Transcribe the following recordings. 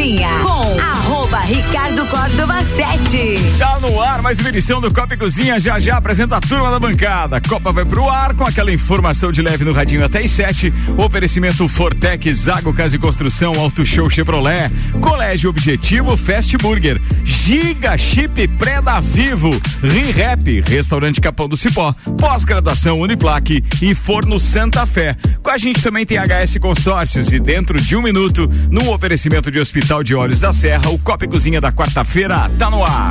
Cozinha com arroba Ricardo Córdova 7. No ar mais uma edição do Copa e Cozinha. Já já apresenta a turma da bancada. Copa vai pro ar com aquela informação de leve no radinho até as 7. Oferecimento Fortec, Zago Casa e Construção, Auto Show Chevrolet, Colégio Objetivo, Fast Burger, Giga Chip Pré da Vivo, ReHap, Restaurante Capão do Cipó, Pós-graduação Uniplaque e Forno Santa Fé. Com a gente também tem HS Consórcios e dentro de um minuto, num oferecimento de Hospital de Olhos da Serra, o Copa e Cozinha da quarta-feira tá no ar.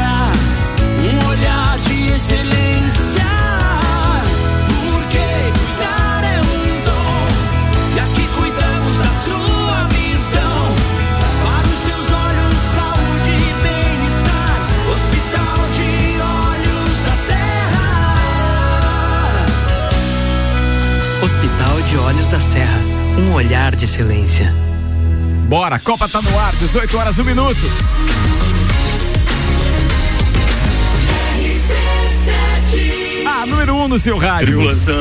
um olhar de excelência. Porque cuidar é um dom, e aqui cuidamos da sua visão. Para os seus olhos, saúde e bem-estar. Hospital de Olhos da Serra. Hospital de Olhos da Serra. Um olhar de excelência. Bora, Copa tá no ar, 18 horas, um minuto. A número 1 um no seu rádio. Tripulação.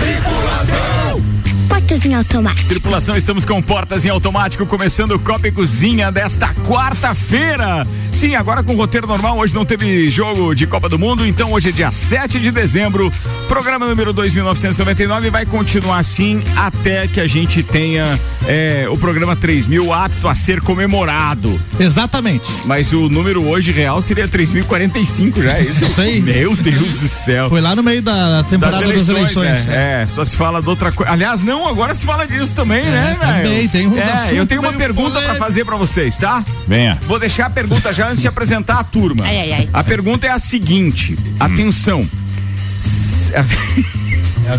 Tripulação. Portas em automático. Tripulação, estamos com portas em automático, começando o Copa e Cozinha desta quarta-feira. Sim, agora com roteiro normal, hoje não teve jogo de Copa do Mundo, então hoje é dia 7 de dezembro. Programa número 2999 vai continuar assim até que a gente tenha é, o programa 3000 apto a ser comemorado. Exatamente. Mas o número hoje real seria 3045, já é isso? Isso aí. Meu Deus do céu. Foi lá no meio da temporada das eleições. É, é, só se fala de outra coisa. Aliás, não, agora se fala disso também, né, velho? também, tem uns É, eu tenho uma pergunta pra polêmicos. fazer pra vocês, tá? Venha. Vou deixar a pergunta já antes de apresentar a turma. Ai, ai, ai. A pergunta é a seguinte: atenção.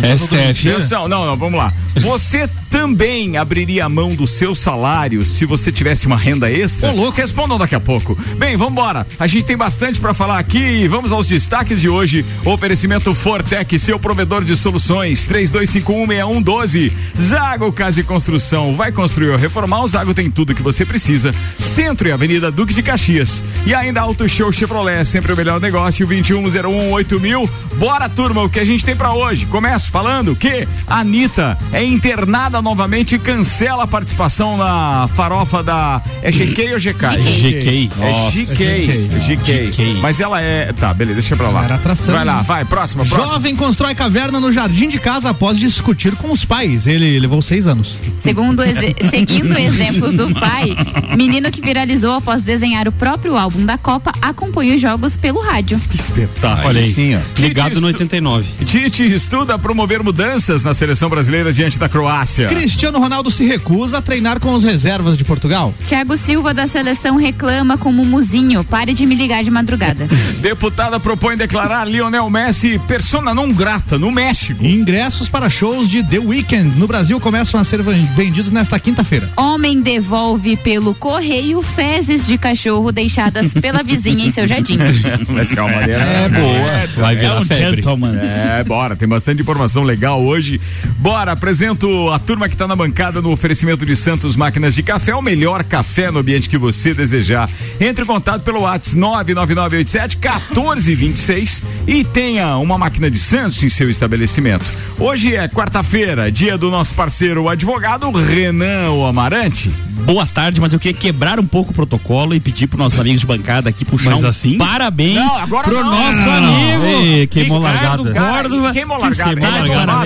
S- STF. Atenção, não, não, vamos lá. Você também abriria a mão do seu salário se você tivesse uma renda extra? Ô, louco. Respondam daqui a pouco. Bem, vamos embora. A gente tem bastante pra falar aqui e vamos aos destaques de hoje. Oferecimento Fortec, seu provedor de soluções, 32516112. Zago Casa e Construção. Vai construir ou reformar, o Zago tem tudo que você precisa. Centro e Avenida Duque de Caxias. E ainda Auto Show Chevrolet, sempre o melhor negócio, 2101 mil. Bora, turma, o que a gente tem pra hoje? Começo falando que a Anitta é internada novamente e cancela a participação na farofa da. É GK ou GK? GK. É. GK. GK. GK. Mas ela é. Tá, beleza, deixa pra lá. Era atração, Vai lá, vai, próxima, próxima. Jovem constrói caverna no jardim de casa após discutir com os pais. Ele levou seis anos. Segundo seguindo o exemplo do pai, menino que viralizou após desenhar o próprio álbum da Copa acompanha os jogos pelo rádio. Que espetáculo. Olha aí. Sim, ó. Ligado no estu- 89. Tite estuda promover mudanças na seleção brasileira diante da Croácia. Cristiano Ronaldo se recusa a treinar com os reservas de Portugal. Thiago Silva da seleção reclama com Mumuzinho, pare de me ligar de madrugada. Deputada propõe declarar Lionel Messi persona não grata no México. Ingressos para shows de The Weeknd no Brasil começam a ser ven- vendidos nesta quinta-feira. Homem devolve pelo correio fezes de cachorro deixadas pela vizinha em seu jardim. Vai ser uma maneira. É boa. Vai virar febre. É, bora, tem bastante informação legal hoje. Bora, apresento a turma que tá na bancada no oferecimento de Santos Máquinas de Café, o melhor café no ambiente que você desejar. Entre em contato pelo WhatsApp 99987 1426 e tenha uma máquina de Santos em seu estabelecimento. Hoje é quarta-feira, dia do nosso parceiro o advogado Renan o Amarante. Boa tarde, mas eu queria quebrar um pouco o protocolo e pedir para nossos amigos de bancada aqui puxar Mas um assim? parabéns Não, agora pro não. nosso Não, amigo. Ei, queimou Ricardo largada. Queimou que largada.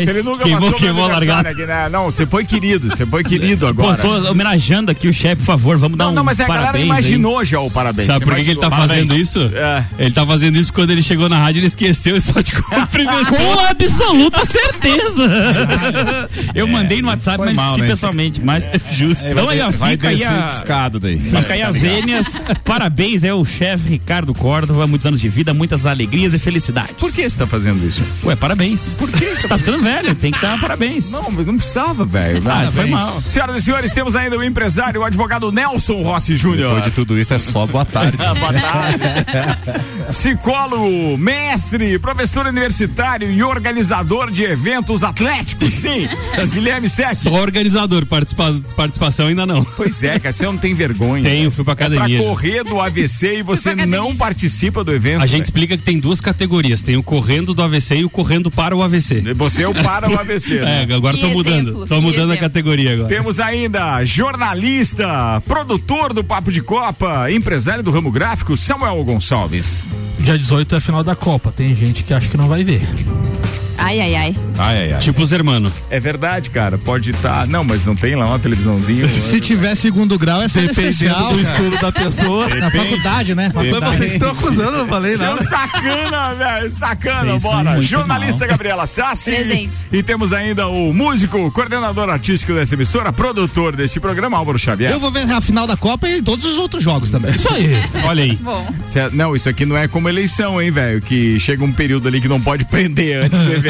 Ele nunca Queimou, queimou largada. aqui, né? Não, você foi querido, você foi querido agora. Pô, tô homenageando aqui o chefe, por favor, vamos dar Não, um não, mas a galera parabéns imaginou aí. já o parabéns. Sabe por que, ele tá imaginou? fazendo Parabéns. isso? É. Ele tá fazendo isso porque quando ele chegou na rádio ele esqueceu e só te cumprimentou. Com absoluta certeza. Eu mandei no WhatsApp, foi mas mal, esqueci né? pessoalmente. Mas justo. Então aí, ó, vai fica aí a. daí. Fica aí as vênias. Parabéns, é o chefe Ricardo Córdova. Muitos anos de vida, muitas alegrias e felicidades. Por que você tá fazendo isso? Ué, parabéns. Por que você tá ficando velho? Tem que dar parabéns. Não, mas não precisava, velho. Ah, foi mal. Senhoras e senhores, temos ainda o empresário, o advogado Nelson Rossi Júnior. Depois de tudo isso é só boa tarde. Boa tarde. Psicólogo, mestre, professor universitário e organizador de eventos atléticos, sim. Guilherme Sete. Só organizador, participa- participação ainda não. Pois é, cara, você não tem vergonha. Tenho, fui pra É pra academia. correr do AVC e você não participa do evento. A gente velho. explica que tem duas categorias: tem o correndo do AVC e o correndo para o AVC. Você é o para o AVC. né? É, agora tô mudando. que mudando a categoria agora. Temos ainda jornalista, produtor do Papo de Copa, empresário do ramo gráfico, Samuel Gonçalves. Dia 18 é a final da Copa. Tem gente que acha que não vai ver. Ai, ai, ai. Ai, ai, ai. Tipo os hermanos. É verdade, cara. Pode estar. Não, mas não tem lá uma televisãozinha. Se tiver segundo grau, é cena especial. do estudo da pessoa. Na faculdade, né? Mas Faculdade. vocês estão acusando, não falei Seu nada. sacana, velho, sacana, Vocês bora. Jornalista Gabriela Sassi. Presente. E temos ainda o músico, coordenador artístico dessa emissora, produtor desse programa, Álvaro Xavier. Eu vou ver a final da Copa e todos os outros jogos também. Isso aí. Olha aí. Bom, Cê- Não, isso aqui não é como eleição, hein, velho? Que chega um período ali que não pode prender antes do evento.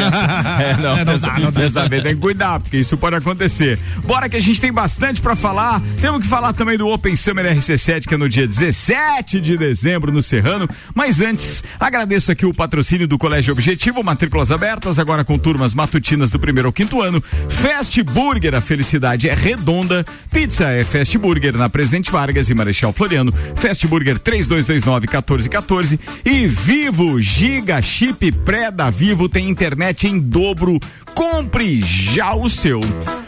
É, não, dessa, dessa vez tem que cuidar, porque isso pode acontecer. Bora que a gente tem bastante pra falar. Temos que falar também do Open Summer RC7, que é no dia 17 de dezembro no Serrano. Mas antes, agradeço aqui o patrocínio do Colégio Objetivo, matrículas abertas, agora com turmas matutinas do primeiro ao quinto ano. Fast Burger, a felicidade é redonda. Pizza é Fast Burger na Presidente Vargas e Marechal Floriano. Fast Burger 3229-1414. E Vivo Giga Chip Pré da Vivo tem internet em dobro. Compre já o seu.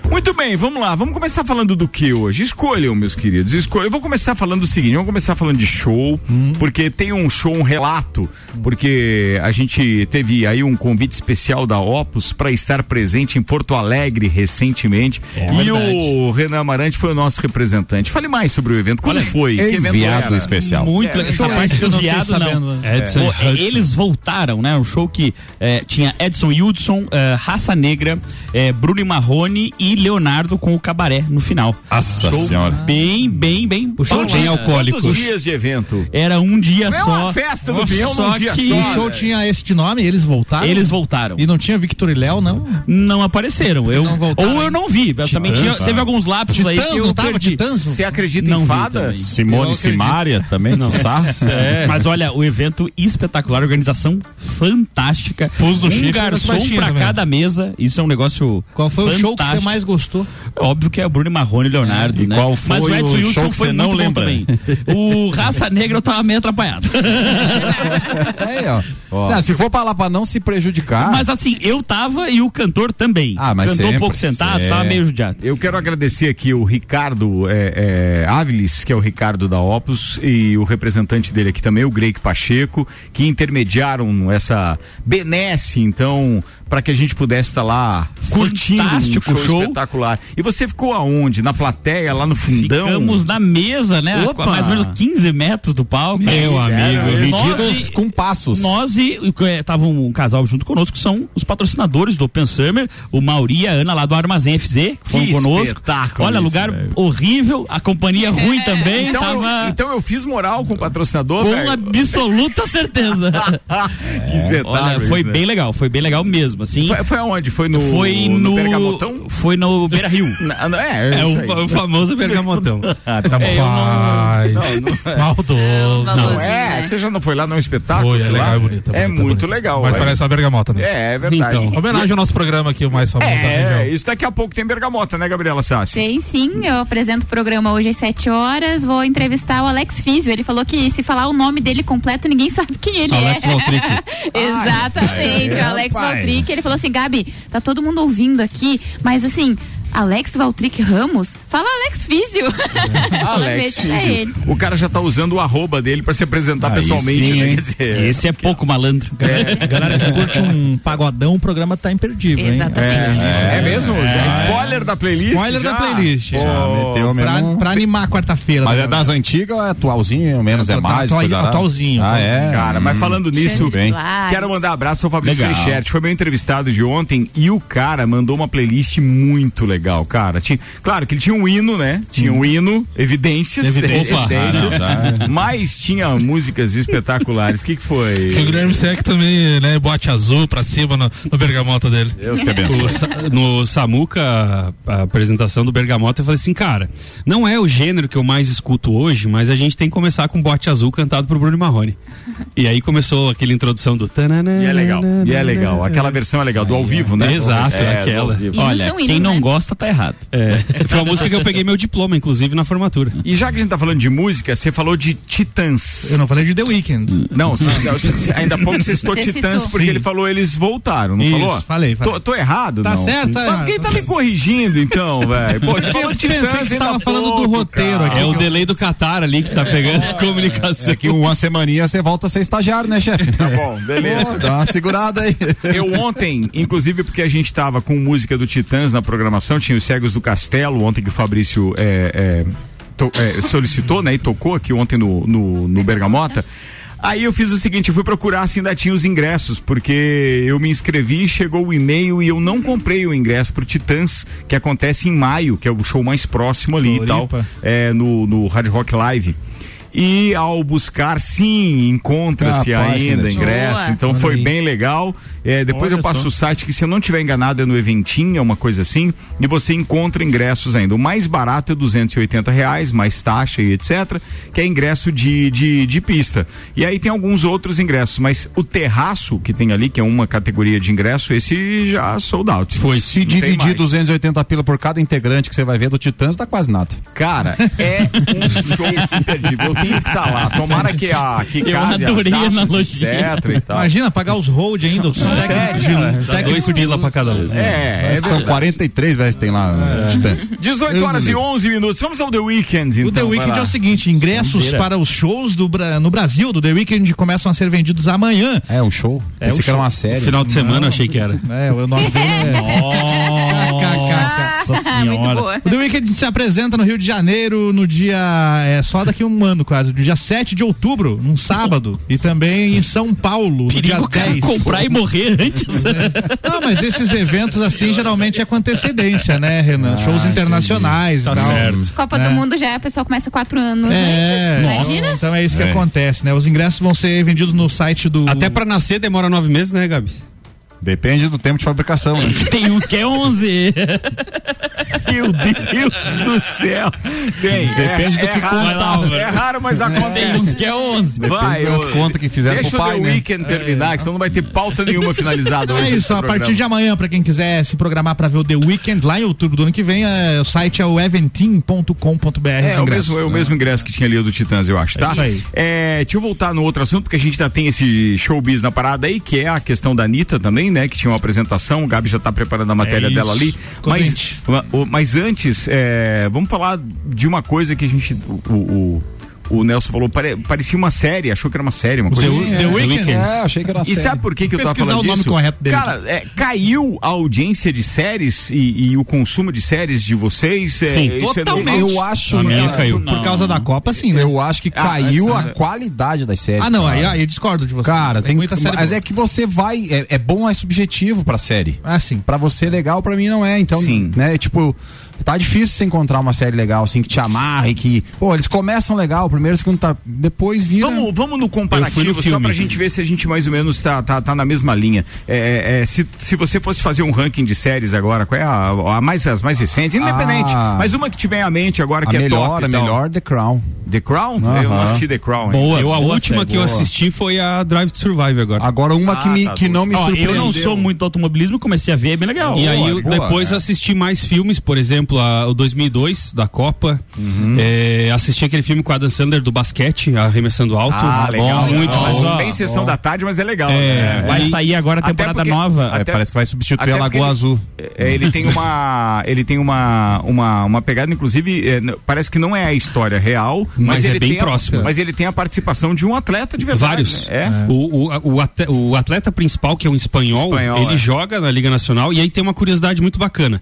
Muito bem, vamos lá. Vamos começar falando do que hoje? Escolham, meus queridos. Escolham. Eu vou começar falando do seguinte: vamos começar falando de show, porque tem um show, um relato, porque a gente teve aí um convite especial da Opus para estar presente em Porto Alegre recentemente. e o Renan Amarante foi o nosso representante. Fale mais sobre o evento. Como foi? que evento Enviado era? especial. Muito legal. Essa parte que do viado, não. Edson Pô, Hudson. eles voltaram, né? Um show que eh, tinha Edson Hudson, eh, Raça Negra, eh, Bruno e Marrone e Leonardo com o cabaré no final. Nossa show senhora. Bem, bem, bem. O show tinha- alcoólicos. Quantos dias de evento? Era um dia só. uma festa do peão só num dia que só. O show tinha esse nome, eles voltaram. Eles voltaram. E não tinha Victor e Léo, não? Não apareceram. Eu, Não voltaram, ou eu não vi. Eu também tinha, teve alguns lapsos aí Titãs, que eu não tava perdi. Titãs? Você acredita Não em fada? Simone. Simaria também, não sabe? É, mas olha, o evento espetacular, organização fantástica. Pus do um chifre garçom pra também. cada mesa. Isso é um negócio. Qual foi o show que você fantástico. mais gostou? Óbvio que é o Bruno Marrone e Leonardo, E né? qual foi Mas o Edson o Wilson show que foi muito não lembra? também. O Raça Negra eu tava meio atrapalhado. Aí, ó. Não, se for pra lá pra não se prejudicar. Mas assim, eu tava e o cantor também. Ah, mas Cantou um sempre, pouco sentado, é. tava meio judiado. Eu quero agradecer aqui o Ricardo é, é, Áviles, que é o Ricardo da Opus, e o representante dele aqui também, o Greik Pacheco, que intermediaram essa benesse, então, para que a gente pudesse estar lá curtindo um Fantástico show, show. espetacular. E você ficou aonde? Na plateia, lá no fundão? Ficamos na mesa, né? Opa! A mais ou menos 15 metros do palco. Meu amigo, medidos com passos. Nós e eh, tava um casal junto conosco, que são os patrocinadores do Open Summer, o Mauri e a Ana lá do Armazém FZ, que foram conosco. espetáculo Olha, isso, lugar velho. horrível, a companhia ruim também, Então, tava eu, então eu fiz moral com o patrocinador, com velho. absoluta certeza. que espetáculo. Olha, foi isso, né? bem legal, foi bem legal mesmo, assim. Foi, foi aonde? Foi no, Foi no, no, Bergamotão? foi no Beira Rio. É, É o, o famoso bergamotão. Ah, tá bom. É, eu Faz. Maldoso. Não, Não, é, né? você já não foi lá num espetáculo? Foi, é lá? legal, é bonito. É bonito, muito bonito. legal. Mas velho. parece uma bergamota mesmo. É, é verdade. Então. Homenagem ao nosso programa aqui, o mais famoso da É, região. isso daqui a pouco tem bergamota, né, Gabriela Sassi? Tem sim, eu apresento o programa hoje às 7 horas. Vou entrevistar o Alex Físio. Ele falou que se falar o nome dele completo, ninguém sabe quem ele Alex é. Valtric. Exatamente, o Alex pai. Valtric. Ele falou assim: Gabi, tá todo mundo ouvindo aqui, mas assim. Alex Valtric Ramos? Fala Alex Físio. Alex é ele. Físio. O cara já tá usando o arroba dele pra se apresentar Aí pessoalmente, sim, né? dizer, Esse é pouco malandro. Galera que curte um pagodão, o programa tá imperdível, hein? Exatamente. É, mesmo? Já spoiler da playlist? Spoiler já? da playlist. Pô, Já meteu Pra, mesmo. pra animar a quarta-feira. Mas né? é das antigas ou é atualzinho, menos é, É, mais? atual- coisa lá? atualzinho, Ah, é? Cara, mas falando nisso, quero mandar abraço ao Fabrício. Richert. Foi meu entrevistado de ontem e o cara mandou uma playlist muito legal, cara. Tinha, claro que ele tinha um hino, né? Tinha um hino, evidências. Evidências. evidências, Ah, não, mas tinha músicas espetaculares. O que, que foi? Que o Guilherme Sec também, né, bote azul pra cima no, no bergamota dele. Deus te abençoe. No Samuca, a, apresentação do Bergamota, eu falei assim, cara, não é o gênero que eu mais escuto hoje, mas a gente tem que começar com Bote Azul cantado por Bruno Marrone. E aí começou aquela introdução do... E é legal. E é legal. Aquela versão é legal, do ao vivo, né? Exato, É, aquela. Olha, quem não né? Tá errado. É, foi a música que eu peguei meu diploma, inclusive, na formatura. E já que a gente tá falando de música, você falou de Titãs. Eu não falei de The Weeknd. Não, você- você- ainda há pouco você citou Você Titãs citou. porque Sim. ele falou eles voltaram, não Isso, falou? falei, falei. Tô, tô errado, Tá não? certo, tá Mas errado. Quem tá me corrigindo então, velho? Você falou pensei Titãs que você tava falando do pouco, roteiro cara. aqui. É o delay do Qatar ali que tá pegando a comunicação. É que uma semaninha você volta a ser estagiário, né, chefe? Tá bom, beleza. Pô, dá uma segurada aí. Eu ontem, inclusive porque a gente tava com música do Titãs na programação, tinha os Cegos do Castelo, ontem que o Fabrício é, é, to- é, solicitou, né, e tocou aqui ontem no, no, no Bergamota. Aí eu fiz o seguinte, eu fui procurar se ainda tinha os ingressos, porque eu me inscrevi, chegou o e-mail e eu não comprei o ingresso pro Titãs, que acontece em maio, que é o show mais próximo ali e tal, Floripa. é, no, no Hard Rock Live. E ao buscar, sim, encontra-se que ainda ingresso. Boa. Então Olha foi aí. bem legal. É, depois Olha eu passo só. o site que, se eu não tiver enganado, é no Eventim, é uma coisa assim. E você encontra ingressos ainda. O mais barato é 280 reais, mais taxa e etc. Que é ingresso de, de, de pista. E aí tem alguns outros ingressos, mas o terraço que tem ali, que é uma categoria de ingresso, esse já sold out. Foi. Se Não dividir mais. 280 pila por cada integrante que você vai ver do Titãs, dá quase nada. Cara, é um show imperdível. Tenho que estar lá. Tomara que a que Eu case as adorei a analogia. Imagina pagar os hold ainda. os de- Dá dois pila pra cada um. É, é Parece que são verdade. 43 vezes que tem lá no Titãs. 18 horas e 11 minutos. Vamos ao The Weeknd, então. O The Weeknd é o seguinte: ingressos para os shows do, no Brasil do The Weeknd começam a ser vendidos amanhã. É um show. É Esse um que era show. uma série. Final de semana eu achei que era. É, o nome dele é. Nossa Ah, Muito senhora. boa. O The Weeknd se apresenta no Rio de Janeiro no dia. É só daqui a um ano quase, no dia 7 de outubro, num sábado. E também em São Paulo, no dia Perigo cara 10. comprar e morrer antes. Não, mas esses eventos assim geralmente é com antecedência, né, Renan? Shows internacionais Tá e tal. certo. Copa É. do Mundo já a pessoa começa quatro anos É, antes. Imagina? então é isso que acontece, né? Os ingressos vão ser vendidos no site do. Até pra nascer demora nove meses, né, Gabi? Depende do tempo de fabricação. Né? Tem uns que é 11. Meu Deus do céu. Tem. Depende do que raro, contar. É raro, mas Tem acontece. uns que é 11. Vai, das eu- contas que fizeram Deixa pro pai, o The né? Weekend terminar, que senão não vai ter pauta nenhuma finalizada hoje. É isso, a programa. partir de amanhã, pra quem quiser se programar pra ver o The Weeknd lá em outubro do ano que vem, é, o site é o eventim.com.br. É, o mesmo, é o mesmo ingresso que tinha ali o do Titãs, eu acho, tá? É isso aí. É, deixa eu voltar no outro assunto, porque a gente ainda tem esse showbiz na parada aí, que é a questão da Anitta também, né? Que tinha uma apresentação, o Gabi já tá preparando a matéria É dela ali. Mas, mas antes, é, vamos falar de uma coisa que a gente. O, o, o Nelson falou, pare- parecia uma série, achou que era uma série, uma coisa assim. The Weeknd? É, achei que era E série. sabe por que, que eu tava falando o nome disso? correto dele Cara, é, caiu a audiência de séries e, e o consumo de séries de vocês? É, Sim. isso é Totalmente. Eu acho. A minha caiu. Por causa da Copa, sim, né? Eu acho que Ah, caiu antes, a qualidade das séries. Ah, não, aí, aí discordo de você. Cara, tem muita série. Mas boa. é que você vai. É, é bom, é subjetivo pra série. Ah, sim. Pra você legal, pra mim não é. Então, Sim. né? Tipo, tá difícil você encontrar uma série legal, assim, que te amarra e que. Pô, eles começam legal, primeiro, segundo tá. Depois vira. Vamos, vamos no comparativo, no só filme. pra gente ver se a gente mais ou menos tá, tá, tá na mesma linha. É, é, se, se você fosse fazer um ranking de séries agora, qual é a, a mais, as mais recentes? Independente, Ah. mas uma que tiver em mente agora que é melhor, top. a e tal. melhor The Crown. The Crown? Aham. Eu não assisti The Crown. hein? Boa. eu, a boa última série, que eu assisti foi a Drive to Survive agora. Agora, uma Ah, que, me, tá, que não me Ó, eu surpreendeu. não sou muito do automobilismo, comecei a ver, é bem legal. E aí, eu, boa, depois é. assisti mais filmes, por exemplo, exemplo, a- o 2002 da Copa. Uhum. É, assisti aquele filme com a Adam Sandler do basquete, arremessando alto. Ah, legal. Muito legal. Mas, ó, Bem sessão da tarde, mas é legal. É, né? Vai E- sair agora a temporada porque- nova. É, Até- parece que vai substituir a Lagoa ele- Azul. É, ele tem uma ele tem uma uma, uma pegada inclusive é, parece que não é a história real mas, Mas é ele bem tem a- próximo. mas ele tem a participação de um atleta de verdade Vários. né? é, O, o, o atleta principal, que é um espanhol, Espanhol, ele é. joga na Liga Nacional e aí tem uma curiosidade muito bacana.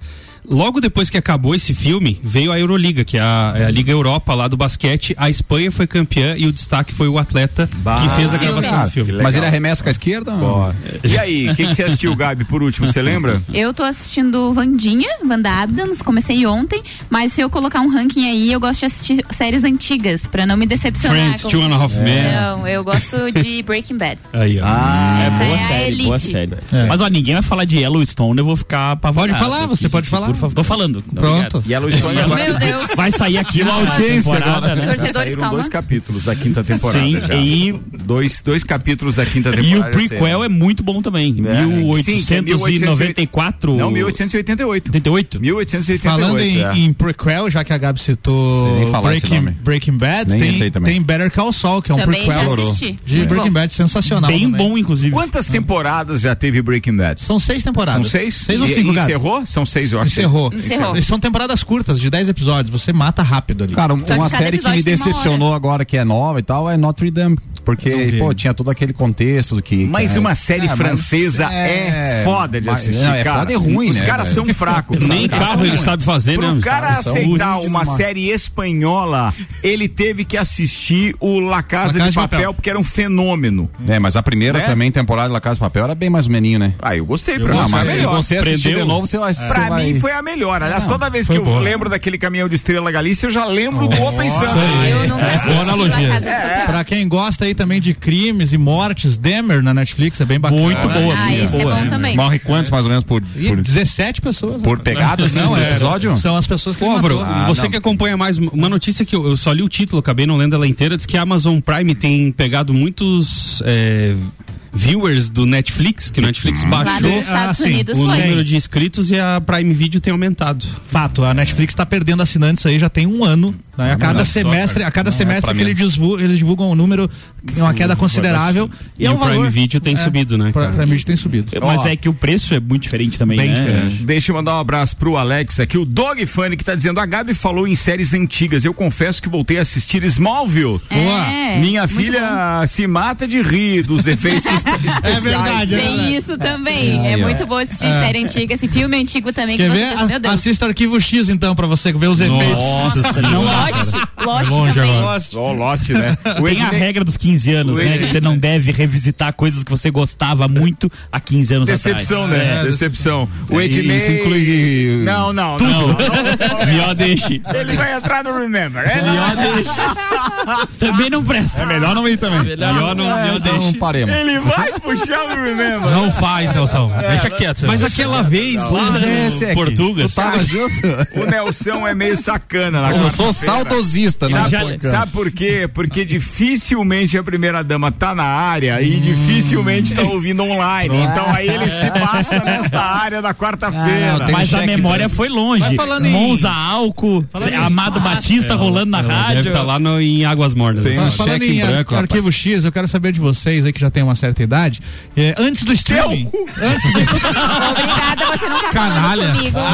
Logo depois que acabou esse filme, veio a Euroliga, que é a, é a Liga Europa lá do basquete. A Espanha foi campeã e o destaque foi o atleta que fez a gravação do filme. Mas ele arremessa com a esquerda? Ó. e aí o que, que você assistiu Gabi por último você lembra Eu tô assistindo Vandinha, Wanda Adams, comecei ontem, mas se eu colocar um ranking aí, eu gosto de assistir séries antigas, pra não me decepcionar. Friends, com- Two and a Half Men. Não, eu gosto de Breaking Bad. Aí, ó. é Essa boa é série, boa série. É. Mas ó, ninguém vai falar de Yellowstone, eu vou ficar apavorado. Pode falar, você pode falar. Por favor, tô falando. Pronto. Yellowstone agora Meu Deus. Vai sair aqui na audiência temporada, né? Torcedores, saíram calma. dois capítulos da quinta temporada Sim, já. e- dois, dois capítulos da quinta E temporada o prequel é muito bom também. É. Sim, que é 1894. não 1888 88? 1888 Falando em, é. em prequel, já que a Gabi citou Breaking. Breaking Bad, Nem tem, tem Better Call Saul, que é um Também prequel de Muito Breaking. Bad sensacional. Bem também. bom, inclusive. quantas temporadas já teve Breaking Bad São seis temporadas. são seis Seis ou E- cinco, Gabi? encerrou são seis eu acho Encerrou. Encerrou. E São temporadas curtas, de 10 episódios. Você mata rápido ali. Cara, que uma série que me decepcionou agora, que é nova e tal, é Notre Dame. Porque, pô, tinha todo aquele contexto do que. Mas que é- uma série É, mas francesa é, foda de mas- assistir, não, é cara. foda e ruim, Os né, caras velho? são fracos. Nem Os caras carro ele sabe fazer, né? Pro Os cara caras são aceitar uma série espanhola, ele teve que assistir o La Casa, La Casa de de Papel, Papel. porque era um fenômeno. É, mas a primeira Né? também temporada de La Casa de Papel era bem mais ou meninho, né? Ah, eu gostei. Pra Não, mim, mas foi a se melhor. você assistir Prendeu? de novo, você vai. Pra vai- mim foi a melhor. Aliás, toda vez que eu boa. lembro daquele caminhão de Estrela Galícia, eu já lembro do Open Sun. Eu nunca assisti boa analogia. Pra quem gosta aí também de crimes e mortes, Demer na Netflix é bem bacana. Muito boa. Ah, muito esse é boa. bom também. Morre quantos mais ou menos por, por, 17 pessoas. por né? pegada, assim, Não, é, episódio? São as pessoas que Álvaro, matou. Ah, você não. que acompanha mais, uma notícia que eu, eu só li o título, acabei não lendo ela inteira, diz que a Amazon Prime tem pegado muitos é, viewers do Netflix, que o Netflix dos baixou Ah, o foi. número de inscritos e a Prime Video tem aumentado. Fato, a Netflix tá perdendo assinantes aí já tem um ano. Né? A cada só, semestre, a cada Não é semestre que eles divulgam, eles divulgam um número, é uma queda considerável. E, E é um o Prime valor. Video tem subido, né, cara? Prime Video tem subido. Mas Ó. é que o preço é muito diferente também, Bem né? diferente. Deixa eu mandar um abraço pro Alex aqui, o Dog Funny, que tá dizendo: a Gabi falou em séries antigas. Eu confesso que voltei a assistir Smallville. É, Minha filha se mata de rir dos efeitos especiais. verdade, é Tem isso também. É, muito bom assistir série antiga, esse filme antigo também. Quer que ver? você A-. Assista Arquivo X então pra você ver os efeitos. Nossa, Não, Lost, Lost longe também. agora. Ó, Lost, né? O Tem a Ednei- regra dos 15 anos, o né? Ednei- Que você não deve revisitar coisas que você gostava muito há 15 anos Decepção, atrás. né? É. Decepção. O E- Ednei... Isso inclui. Não, não, Tudo. não. não, não, Melhor deixe. Ele vai entrar no Remember. É Melhor deixe. Também não presta. É melhor não ir também. Melhor não, É, melhor então deixe. paremos. Ele vai puxar o Remember. Não faz, Nelson. Deixa quieto. Mas aquela vez lá Esse no aqui. Portugas, Tu tava junto? O Nelson é meio sacana na Eu sou. Saudosista, né? Sabe, sabe por quê? Porque dificilmente a primeira dama tá na área e dificilmente tá ouvindo online. Então aí ele se passa nessa área da Ah, quarta-feira. tem- Mas a memória branco. foi longe. Falando em- Monza álcool, Amado Batista rolando na rádio. deve estar lá no- em Águas Mornas. Tem assim. um Mas falando cheque em em ar- branco, arquivo rapaz. X, eu quero saber de vocês aí que já tem uma certa idade. é, antes do streaming. Antes do, Obrigada, você não tá Canalha. comigo. Ah?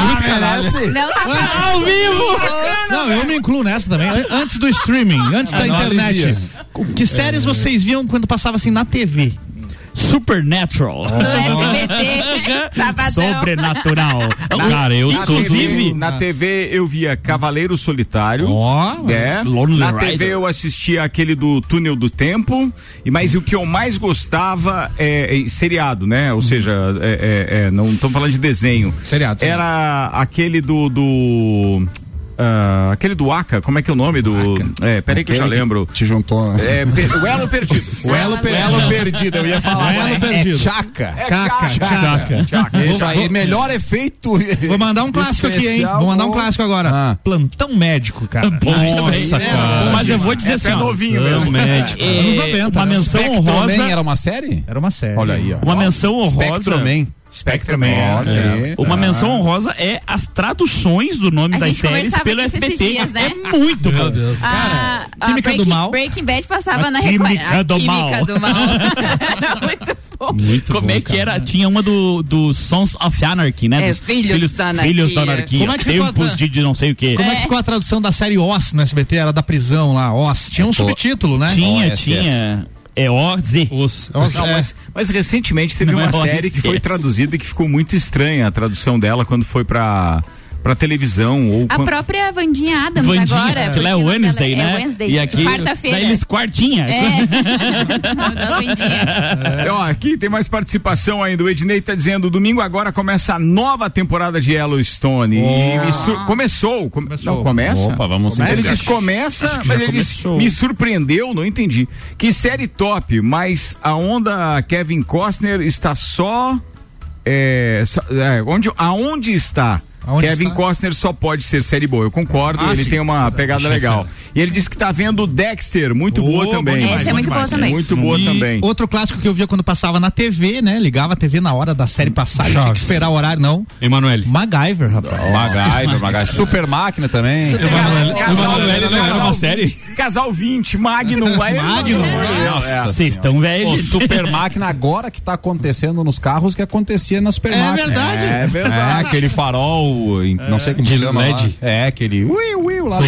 Não tá falando Ao vivo! Não, eu me incluo nessa também. An- Antes do streaming, antes da internet. Que séries vocês viam quando passava assim na TV? Supernatural. Sabadão. Sobrenatural. Cara, eu Na sou TV, Inclusive- na TV eu via Cavaleiro Solitário. Ó, É. Lonely Na Rider. TV eu assistia aquele do Túnel do Tempo, e mas o que eu mais gostava é, é seriado, né? Ou seja, é, é, é, não estamos falando de desenho. Seriado, seriado. Era aquele do. do ah, aquele do Aka, como é que é o nome do. É, peraí que eu já lembro. Te juntou. É, per- o Elo Perdido. O elo, per... Elo perdido, eu ia falar. Elo mas perdido. É chaca. Chaca, chaca. Tchaca. Isso aí, melhor efeito. Vou mandar um clássico aqui, hein? Vou mandar um clássico agora. Ah. Plantão médico, cara. Nossa, Era cara. bom Mas eu vou dizer Essa assim, é novinho mesmo. médico. Anos É, 90, uma né? menção Spectrum honrosa. Man era uma série? Era uma série. Olha aí, ó. Uma menção honrosa. Spectrum Man. Spectrum Olha. É. Uma Ah. menção honrosa é as traduções do nome A das séries pelo SBT. dias, né? É muito bom. A, a Química do Breaking, Mal. Breaking Bad passava A na Record. Química A do Química Mal. do Mal. Era muito bom. Muito Como bom, é que cara. era? Tinha uma do, do Sons of Anarchy, né? É, Dos Filhos da Anarquia. Filhos da Anarquia. Como é que ficou Tempos a- de, de não sei o quê. Como é que ficou a tradução da série Oz no SBT? Era da prisão lá, Oz. Tinha um subtítulo, né? Tinha, OSS. tinha. É OZ. Os, Não, é. mas, mas recentemente teve Não uma é série que foi traduzida e que ficou muito estranha a tradução dela quando foi pra, pra televisão ou A quando- própria Vandinha Adams Vandinha, agora. é o nome Wednesday, né? É Wednesday. E aqui, Quarta-feira. daí eles quartinha. É. Vandinha. Então, ó, aqui tem mais participação ainda. O Ednei tá dizendo: domingo agora começa a nova temporada de Yellowstone. E me sur- começou, come- Começou. Não, começa? Opa, vamos Ele entender. diz começa, Acho que mas ele diz, me surpreendeu, não entendi. Que série top, mas a onda Kevin Costner está só. É, só- é, onde, aonde está? Aonde Kevin está? Costner só pode ser série boa, eu concordo, Ah, ele sim. tem uma pegada Chefe. legal. E ele disse que tá vendo Dexter, muito Oh, boa também. demais, Essa é muito boa também. Muito boa E também. Outro clássico que eu via quando passava na TV, né? Ligava a TV na hora da série passar, tinha que esperar o horário, não. Emanuele. MacGyver, rapaz. MacGyver, MacGyver. Super máquina também. Emanuele não era uma série? Casal 20, Magnum. Magnum. Nossa. Vocês estão velhos. Super máquina agora que tá acontecendo nos carros que acontecia na super É máquina. verdade. É É, verdade. aquele farol, em- não sei como De chama LED. lá. É, aquele ui, ui, lá do.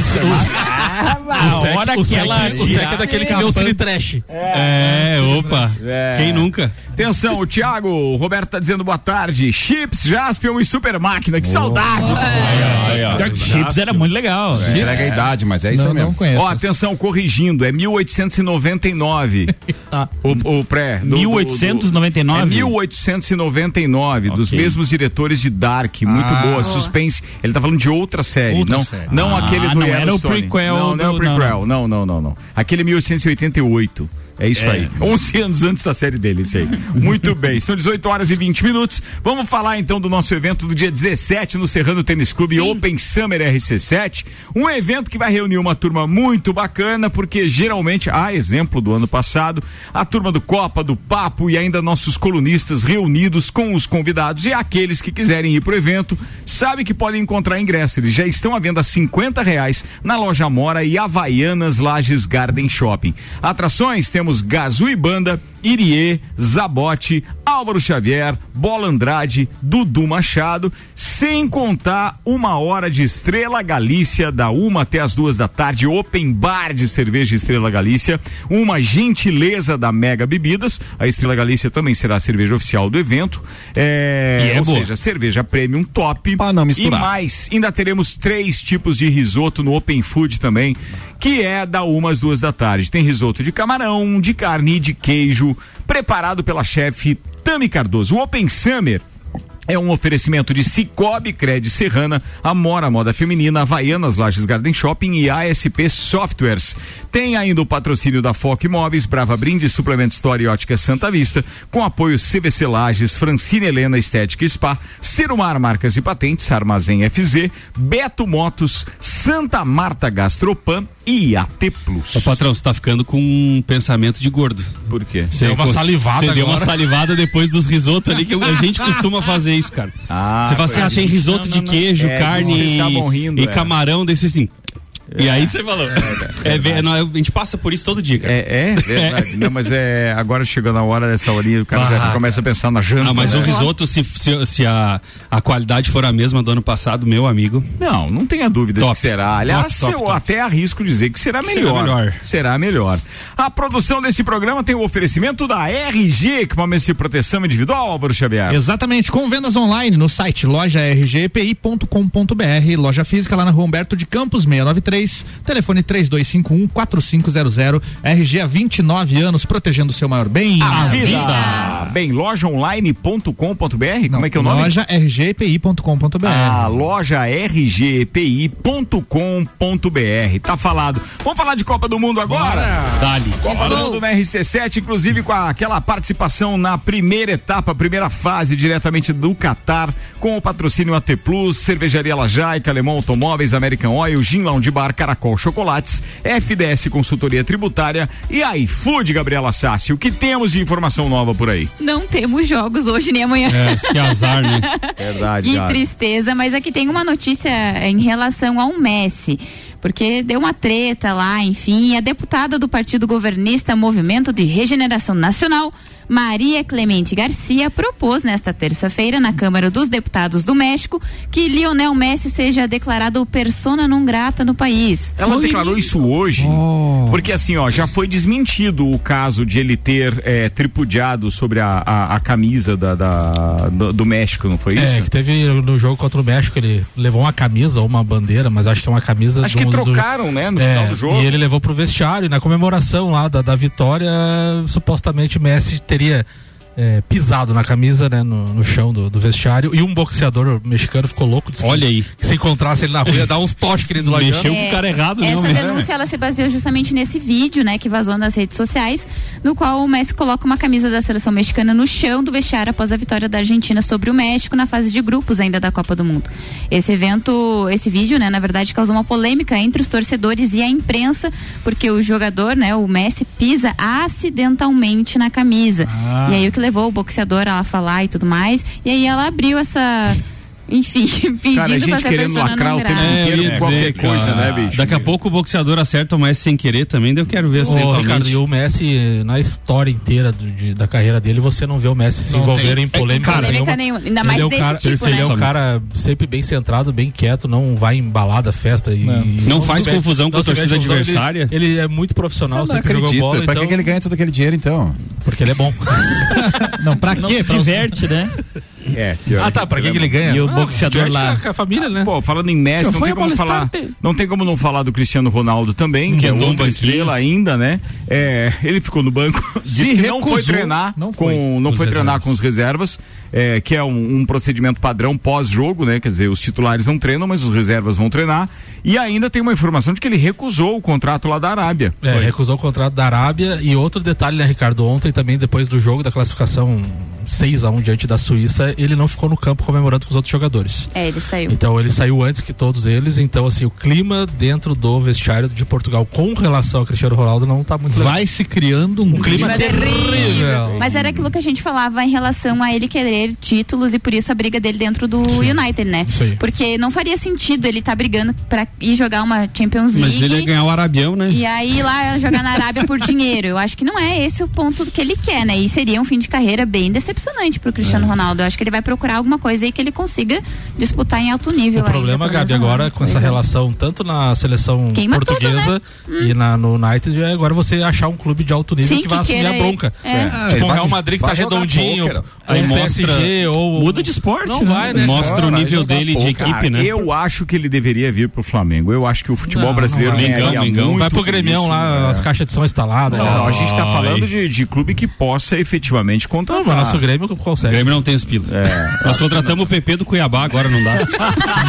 A hora que ela o Sec é daquele que vê o Cine Trash. É, opa. É. Quem nunca? Atenção, o Thiago, o Roberto tá dizendo boa tarde. Chips, Jaspion e Super Máquina, que saudade. Aí, ó. Dark Chips era muito legal. Entrega a idade, mas é isso Não, mesmo. não conheço. Ó, atenção, corrigindo, é 1899. o, o pré. do- do- do- 1899? É 1899, dos Ok. mesmos diretores de Dark. Muito Ah. boa, suspense. Ele tá falando de outra série, Outra não, série. não Ah, aquele do não era o prequel Não, não é o prequel. Não, não, não, não. Aquele 1888. É isso É. aí. 11 anos antes da série dele, isso aí. Muito bem. São 18 horas e 20 minutos. Vamos falar então do nosso evento do dia 17 no Serrano Tênis Clube Open Summer RC7. Um evento que vai reunir uma turma muito bacana, porque geralmente, a exemplo do ano passado, a turma do Copa, do Papo e ainda nossos colunistas reunidos com os convidados e aqueles que quiserem ir pro evento, sabe que podem encontrar ingresso. Eles já estão à venda a 50 reais na loja Mora e Havaianas Lages Garden Shopping. Atrações temos Gazu e Banda, Irie, Zabote, Álvaro Xavier, Bola Andrade, Dudu Machado, sem contar uma hora de Estrela Galícia, da uma até as duas da tarde, open bar de cerveja Estrela Galícia, uma gentileza da Mega Bebidas, a Estrela Galícia também será a cerveja oficial do evento, é, é ou boa. seja, cerveja premium top. Pra não misturar. E mais, ainda teremos três tipos de risoto no Open Food também, que é da uma às duas da tarde. Tem risoto de camarão, de carne e de queijo, preparado pela chefe Tami Cardoso. O Open Summer é um oferecimento de Cicobi Cred Serrana, Amora Moda Feminina, Havaianas Lages Garden Shopping e ASP Softwares. Tem ainda o patrocínio da Foc Imóveis, Brava Brinde, Suplemento Store e Ótica Santa Vista, com apoio CVC Lages, Francine Helena Estética Spa, Serumar Marcas e Patentes, Armazém FZ, Beto Motos, Santa Marta Gastropan e AT Plus. Ô, patrão, você tá ficando com um pensamento de gordo. Por quê? Você Deu uma salivada Você deu uma salivada depois dos risotos ali, que a gente costuma fazer isso, cara. Ah, você fala assim, ah, tem risoto Não, de não, queijo, É, carne e, rindo, e é. camarão desse assim. E aí você falou. É, ve- não, a gente passa por isso todo dia, cara. É, é verdade. Não, mas é. Agora chegando a hora dessa horinha, o cara já Ah, começa a pensar na janta. Ah, mas né? o risoto, se, se, se a, a qualidade for a mesma do ano passado, meu amigo. Não, não tenha dúvidas Top. que será. Aliás, Top, top, eu top. até arrisco dizer que será Será melhor. melhor. Será melhor. A produção desse programa tem o oferecimento da RG, equipamentos de proteção individual, Álvaro Xavier. Exatamente, com vendas online no site lojargpi.com.br, loja física lá na rua Humberto de Campos 693, telefone 3251-4500, RG há 29 anos, protegendo o seu maior bem. A vida. Bem, lojaonline.com.br, como é que é o nome? Loja rgpi.com.br. A loja rgpi.com.br. Tá falado. Vamos falar de Copa do Mundo agora? Dali. Copa do Mundo na RC7, inclusive com aquela participação na primeira etapa, primeira fase, diretamente do Catar, com o patrocínio AT Plus, Cervejaria Lajaica, Alemão Automóveis, American Oil, Gin Lounge Bar Bar Caracol Chocolates, FDS Consultoria Tributária e iFood, Gabriela Sassi. O que temos de informação nova por aí? Não temos jogos hoje nem amanhã. É, que azar, né? Verdade, Que cara. tristeza, mas aqui tem uma notícia em relação ao Messi. Porque deu uma treta lá, enfim, e a deputada do Partido Governista Movimento de Regeneração Nacional, Maria Clemente Garcia, propôs nesta terça-feira na Câmara dos Deputados do México que Lionel Messi seja declarado persona non grata no país. Ela declarou isso hoje, porque assim, ó, já foi desmentido o caso de ele ter é, tripudiado sobre a, a, a camisa da, da- do, do México, não foi É, isso? que teve no jogo contra o México, ele levou uma camisa ou uma bandeira, mas acho que é uma camisa Acho do- que do- trocaram, né, no É, final do jogo. E ele levou pro vestiário e na comemoração lá da, da vitória, supostamente Messi teria Bien. É, pisado na camisa, né, no, no chão do, do vestiário e um boxeador mexicano ficou louco. disse Olha que- aí. Que se encontrasse ele na rua ia dar uns toques, queridos Mexeu lajanos. com o cara errado, né? Essa homem? denúncia ela se baseou justamente nesse vídeo, né, que vazou nas redes sociais, no qual o Messi coloca uma camisa da seleção mexicana no chão do vestiário após a vitória da Argentina sobre o México na fase de grupos ainda da Copa do Mundo. Esse evento, esse vídeo, né, na verdade causou uma polêmica entre os torcedores e a imprensa, porque o jogador, né, o Messi pisa acidentalmente na camisa. Ah. E aí o que levou o boxeador a falar e tudo mais. E aí ela abriu essa enfim, pedindo Cara, a gente querendo lacrar não o tempo. É, inteiro com qualquer dizer, coisa, cara, né, bicho? Daqui a pouco o boxeador acerta o Messi sem querer também, daí eu quero ver acidentalmente. Ricardo, e o Messi, na história inteira do- de- da carreira dele, você não vê o Messi se Não envolver tem. em polêmica, Polêmica nenhuma. nenhuma, ainda mais ele é um desse cara, tipo, ele né? é um cara sempre bem centrado, bem quieto, não vai em balada, festa e Não faz se mete- confusão com não a torcida adversária. Ele, ele é muito profissional, Não sempre jogou acredito. bola, pra então, que, ele ganha todo aquele dinheiro, então? porque ele é bom. Não, pra quê? Pra Diverte, né? É, pior ah, tá, pra que, que ele ganha? E o Ah, boxeador lá. Com a família, né? Pô, falando em Messi, não foi tem a como falar. Não tem como não falar do Cristiano Ronaldo também, que é um outra banquinho. estrela ainda, né? É, ele ficou no banco. Disse que não foi treinar não com, foi, não com foi os treinar reservas. com os reservas, é, que é um, um procedimento padrão pós-jogo, né? Quer dizer, os titulares não treinam, mas os reservas vão treinar. E ainda tem uma informação de que ele recusou o contrato lá da Arábia. É, recusou o contrato da Arábia. E outro detalhe, né, Ricardo? Ontem também, depois do jogo da classificação 6 a 1 diante da Suíça, ele não ficou no campo comemorando com os outros jogadores. É, ele saiu. Então ele saiu antes que todos eles. Então, assim, o clima dentro do vestiário de Portugal com relação ao Cristiano Ronaldo não tá muito legal. Vai se criando um, clima Clima terrível. Mas era aquilo que a gente falava em relação a ele querer títulos e por isso a briga dele dentro do United, né? Isso aí. Porque não faria sentido ele estar brigando pra ir jogar uma Champions League. Mas ele ia ganhar o Arabião, né? E aí lá jogar na Arábia por dinheiro. Eu acho que não é esse o ponto que ele quer, né? E seria um fim de carreira bem decepcionante pro É. Cristiano Ronaldo. Eu acho que ele vai procurar alguma coisa aí que ele consiga disputar em alto nível. O problema, Gabi, um agora ano, com essa anos. relação tanto na seleção Queima tudo, portuguesa e na, no United, é agora você achar um clube de alto nível Sim, que vai que assumir a bronca. É. Ah, Tipo vai- Real Madrid que tá redondinho, ou Aí mostra- PSG, ou... Muda de esporte, Não né? vai, né? Mostra o nível dele de equipe, né? eu acho que ele deveria vir pro Flamengo. Eu acho que o futebol Não, brasileiro não vai. Mengão, Vai pro isso, lá, né? as caixas de som instaladas. Não, né? a gente tá Ai. falando de, de clube que possa efetivamente Não, contratar. mas nosso Grêmio O consegue. Grêmio não tem os pila. Nós contratamos o PP do Cuiabá, agora não dá.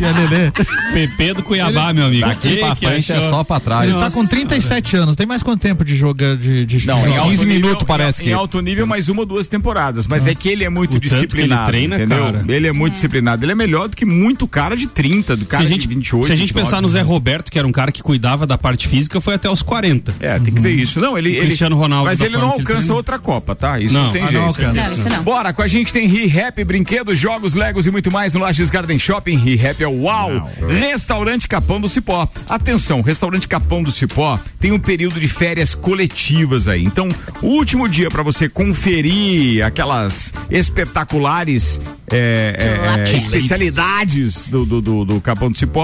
E a Nenê? PP do Cuiabá, meu amigo. Daqui pra frente é só pra trás. Ele tá com 37 anos, tem mais quanto tempo de jogo de, de Não, em jogo? alto 15 nível- minutos parece em, que- Em alto nível, mais uma ou duas temporadas. Mas é que ele é muito O que ele disciplinado. treina, entendeu? cara. Ele é muito disciplinado. Ele é melhor do que muito cara de 30, do cara se a gente, 28. se a gente 29. pensar no Zé Roberto, que era um cara que cuidava da parte física, foi até os 40. É, tem que ver isso. Não, ele. Ele Cristiano Ronaldo, Mas ele não ele alcança treina. outra Copa, tá? Isso Não, não, tem ah, jeito. não alcança. Não, isso não. Bora, com a gente tem ReHap, brinquedos, jogos, legos e muito mais no Lages Garden Shopping. ReHap é o UAU. Restaurante Capão do Cipó. Atenção, Restaurante Capão do Cipó tem um período de férias coletivas aí. Então, o último dia para você conferir aquelas espetaculares é, é, é, especialidades do, do, do, do Capão do Cipó.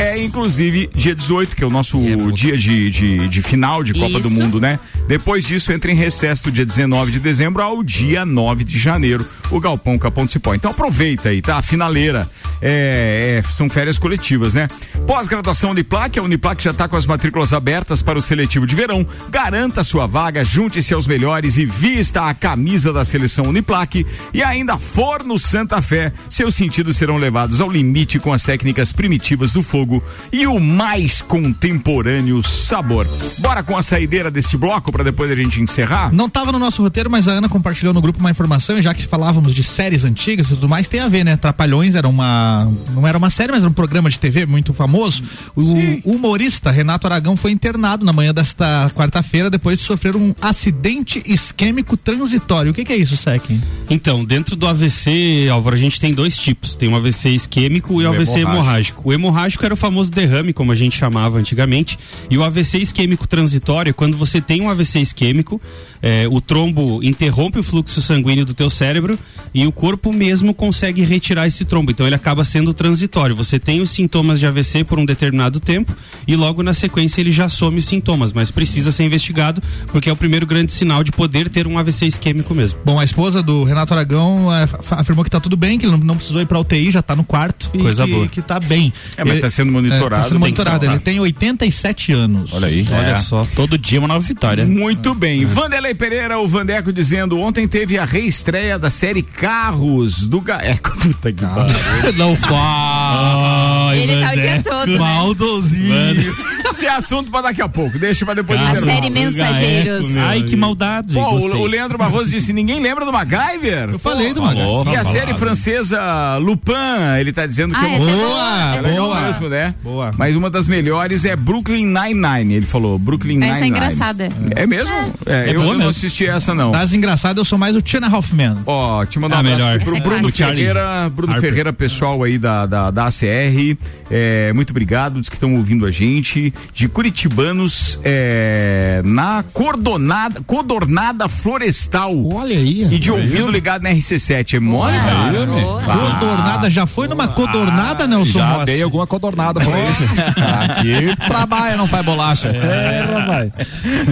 É inclusive dia 18, que é o nosso dia de, de, de final de Copa do Isso. Mundo, né? Depois disso, entra em recesso do dia 19 de dezembro ao dia 9 de janeiro, o Galpão Capão do Cipó. Então aproveita aí, tá? A finaleira. É, é, são férias coletivas, né? Pós-graduação Uniplac, a Uniplac já está com as matrículas abertas para o seletivo de verão. Garanta sua vaga, junte-se aos melhores e vista a camisa da seleção Uniplac. E ainda Forno Santa Fé. Seus sentidos serão levados ao limite com as técnicas primitivas do fogo e o mais contemporâneo sabor. Bora com a saideira deste bloco para depois a gente encerrar? Não estava no nosso roteiro, mas a Ana compartilhou no grupo uma informação, e já que falávamos de séries antigas e tudo mais, tem a ver, né? Trapalhões era uma. Não era uma série, mas era um programa de TV muito famoso. O humorista Renato Aragão foi internado na manhã desta quarta-feira depois de sofrer um acidente isquêmico transitório. O que, que é isso, Sec? Então, dentro do AVC, Álvaro, a gente tem dois tipos. Tem o AVC isquêmico e o O AVC hemorrágico. Hemorrágico. O hemorrágico era o famoso derrame, como a gente chamava antigamente. E o AVC isquêmico transitório é quando você tem um AVC isquêmico, eh, o trombo interrompe o fluxo sanguíneo do teu cérebro e o corpo mesmo consegue retirar esse trombo. Então ele acaba sendo transitório. Você tem os sintomas de AVC por um determinado tempo e logo na sequência ele já some os sintomas, mas precisa ser investigado porque é o primeiro grande sinal de poder ter um AVC isquêmico mesmo. Bom, a esposa do Renato Aragão fa- afirmou que tá tudo bem, que ele não, não precisou ir pra UTI, já tá no quarto. e Coisa que, boa. que tá bem. É, mas Ele- tá sendo É, monitorado. tá sendo tem que monitorado. lá. Ele tem 87 anos. Olha aí. Olha É. só, todo dia uma nova vitória. Muito bem. Vanderlei Pereira, o Vandeco dizendo: ontem teve a reestreia da série Carros do Ga... É, puta que pariu. Não fala. Ele tá o dia todo. né? Maldozinho. Esse é assunto pra daqui a pouco. Deixa pra depois do A intervalo. série Mensageiros. Ai, que maldade. Pô, o, o Leandro Barroso disse: ninguém lembra do MacGyver? Eu falei do Falou, Magal. E a falou. série francesa Lupin, ele tá dizendo que Ah, é uma é Boa, boa. é legal boa. mesmo, né? Boa. Mas uma das melhores é Brooklyn Nine-Nine. Ele falou Brooklyn Nine-Nine. Essa é engraçada. É mesmo? É, eu, boa eu não assisti essa, não. Das engraçadas, eu sou mais o Tina Hoffman. Ó, te mandar um Ah, abraço melhor. pro é Bruno. Ferreira, Bruno Harper. Ferreira, pessoal aí da, da, da ACR. É, muito obrigado, diz que estão ouvindo a gente. De Curitibanos, é, na Cordonada, Codornada Florestal. Olha aí. E de ouvido ligado na RC7. É mole, cara? Codornada, já foi numa codornada, Nelson Já Moss? dei alguma codornada pra ele. Aqui trabalha, não faz bolacha. É, rapaz.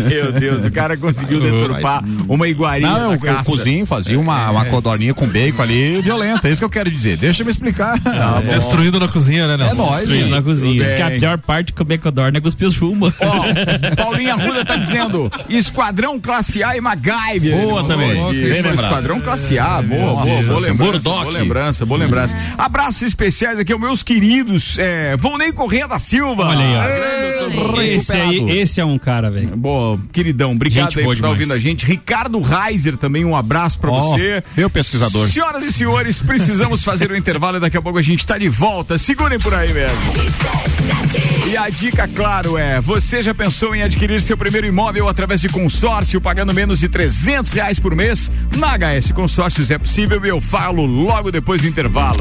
Meu Deus, o cara conseguiu deturpar uma iguaria Não, eu, eu cozinho, fazia uma, uma codorninha com bacon ali, violenta. É isso que eu quero dizer. Deixa eu me explicar. Destruindo na cozinha, né, É nóis, Destruindo gente. na cozinha. Diz que a pior parte de comer codorna é cuspir os chumbo. Ó, Paulinha Arruda tá dizendo Esquadrão Classe A e MacGyver. Boa também. Bem lembrado. Esquadrão Classe A, boa, boa, boa lembrança. Murdoch. Boa lembrança, boa lembrança. Abraços especiais aqui aos meus queridos é, Volney Corrêa da Silva. Olha aí, ó. Esse, aí, esse é um cara, velho. Boa, queridão, obrigado Gente aí por boa estar ouvindo a gente. Ricardo Reiser também, um abraço pra você. meu pesquisador. Senhoras e senhores, precisamos fazer o intervalo e daqui a pouco a gente tá de volta. Segurem por aí mesmo. E a dica, claro, é: você já pensou em adquirir seu primeiro imóvel através de consórcio, pagando menos de 300 reais por mês? Na HS Consórcios é possível e eu falo logo depois do intervalo.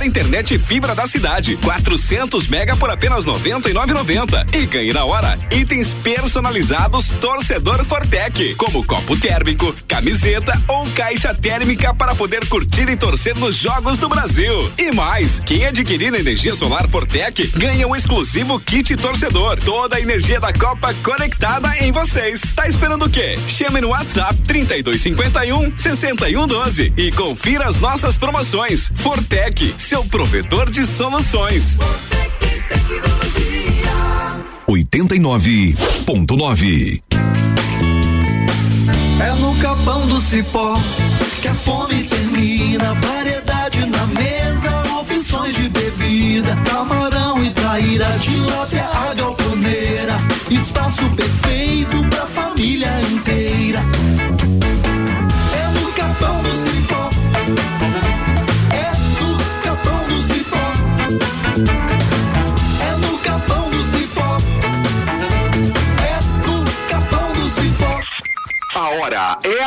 melhor internet fibra da cidade. 400 mega por apenas 99,90. E ganhe na hora itens personalizados torcedor Fortec, como copo térmico, camiseta ou caixa térmica para poder curtir e torcer nos jogos do Brasil. E mais, quem adquirir energia solar Fortec ganha um exclusivo kit torcedor. Toda a energia da Copa conectada em vocês. Tá esperando o quê? Chame no WhatsApp 3251 6112 e confira as nossas promoções. Fortec, seu provedor de soluções. 89.9 É no capão do cipó que a fome termina. Variedade na mesa, opções de bebida. Camarão e traíra, tilápia, a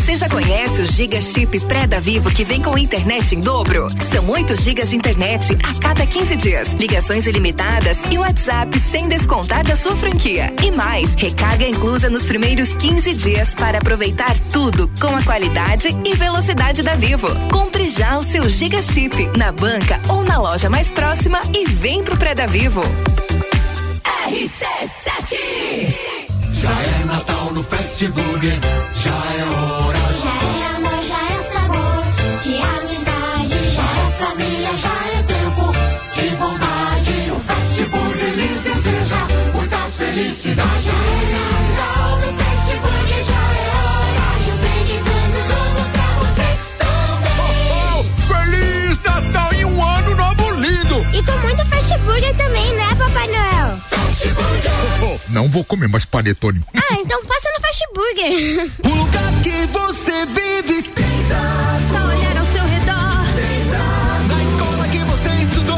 Você já conhece o Giga Chip pré da Vivo que vem com internet em dobro? São 8 gigas de internet a cada 15 dias, ligações ilimitadas e WhatsApp sem descontar da sua franquia. E mais, recarga inclusa nos primeiros 15 dias para aproveitar tudo com a qualidade e velocidade da Vivo. Compre já o seu Giga Chip na banca ou na loja mais próxima e vem pro pré da Vivo. RC7 Já é Natal no Fast Burger, já é hora. Já é amor, já é sabor de amizade. Já é família, já é tempo de bondade. O Fast Burger lhes deseja muitas felicidades. Já é Natal no Fast Burger, já é hora. E um feliz ano novo pra você também. Feliz Natal e um ano novo lindo! E com muito Fast Burger também, né, Papai Noel? Burger! não vou comer mais panetone. Ah, então passa no Fast Burger. O lugar que você vive tem Só olhar ao seu redor. Na escola que você estudou,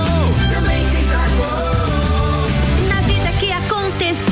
também tem sabor. Na vida que aconteceu.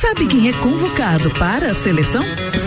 Sabe quem é convocado para a seleção?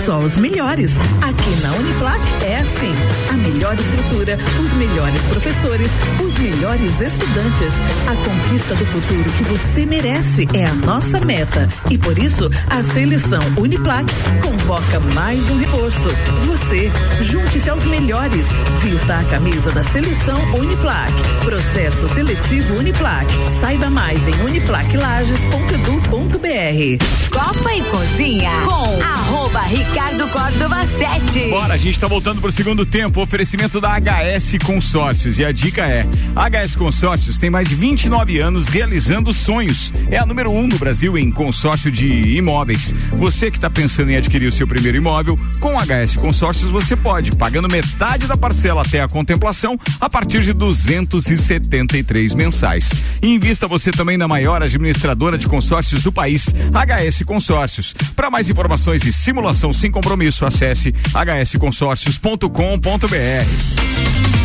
Só os melhores. Aqui na Uniplac é assim: a melhor estrutura, os melhores professores, os melhores estudantes. A conquista do futuro que você merece é a nossa meta. E por isso, a seleção Uniplac convoca mais um reforço. Você, junte-se aos melhores. Vista a camisa da seleção Uniplac. Processo seletivo Uniplac. Saiba mais em uniplaclages.edu.br. Copa e Cozinha com arroba Ricardo Córdova 7. Bora, a gente tá voltando pro segundo tempo. Oferecimento da HS Consórcios. E a dica é: HS Consórcios tem mais de 29 anos realizando sonhos. É a número um no Brasil em consórcio de imóveis. Você que tá pensando em adquirir o seu primeiro imóvel, com HS Consórcios você pode, pagando metade da parcela até a contemplação, a partir de 273 mensais. E invista você também na maior administradora de consórcios do país, HS Consórcios. Para mais informações e simulação sem compromisso, acesse hsconsórcios.com.br.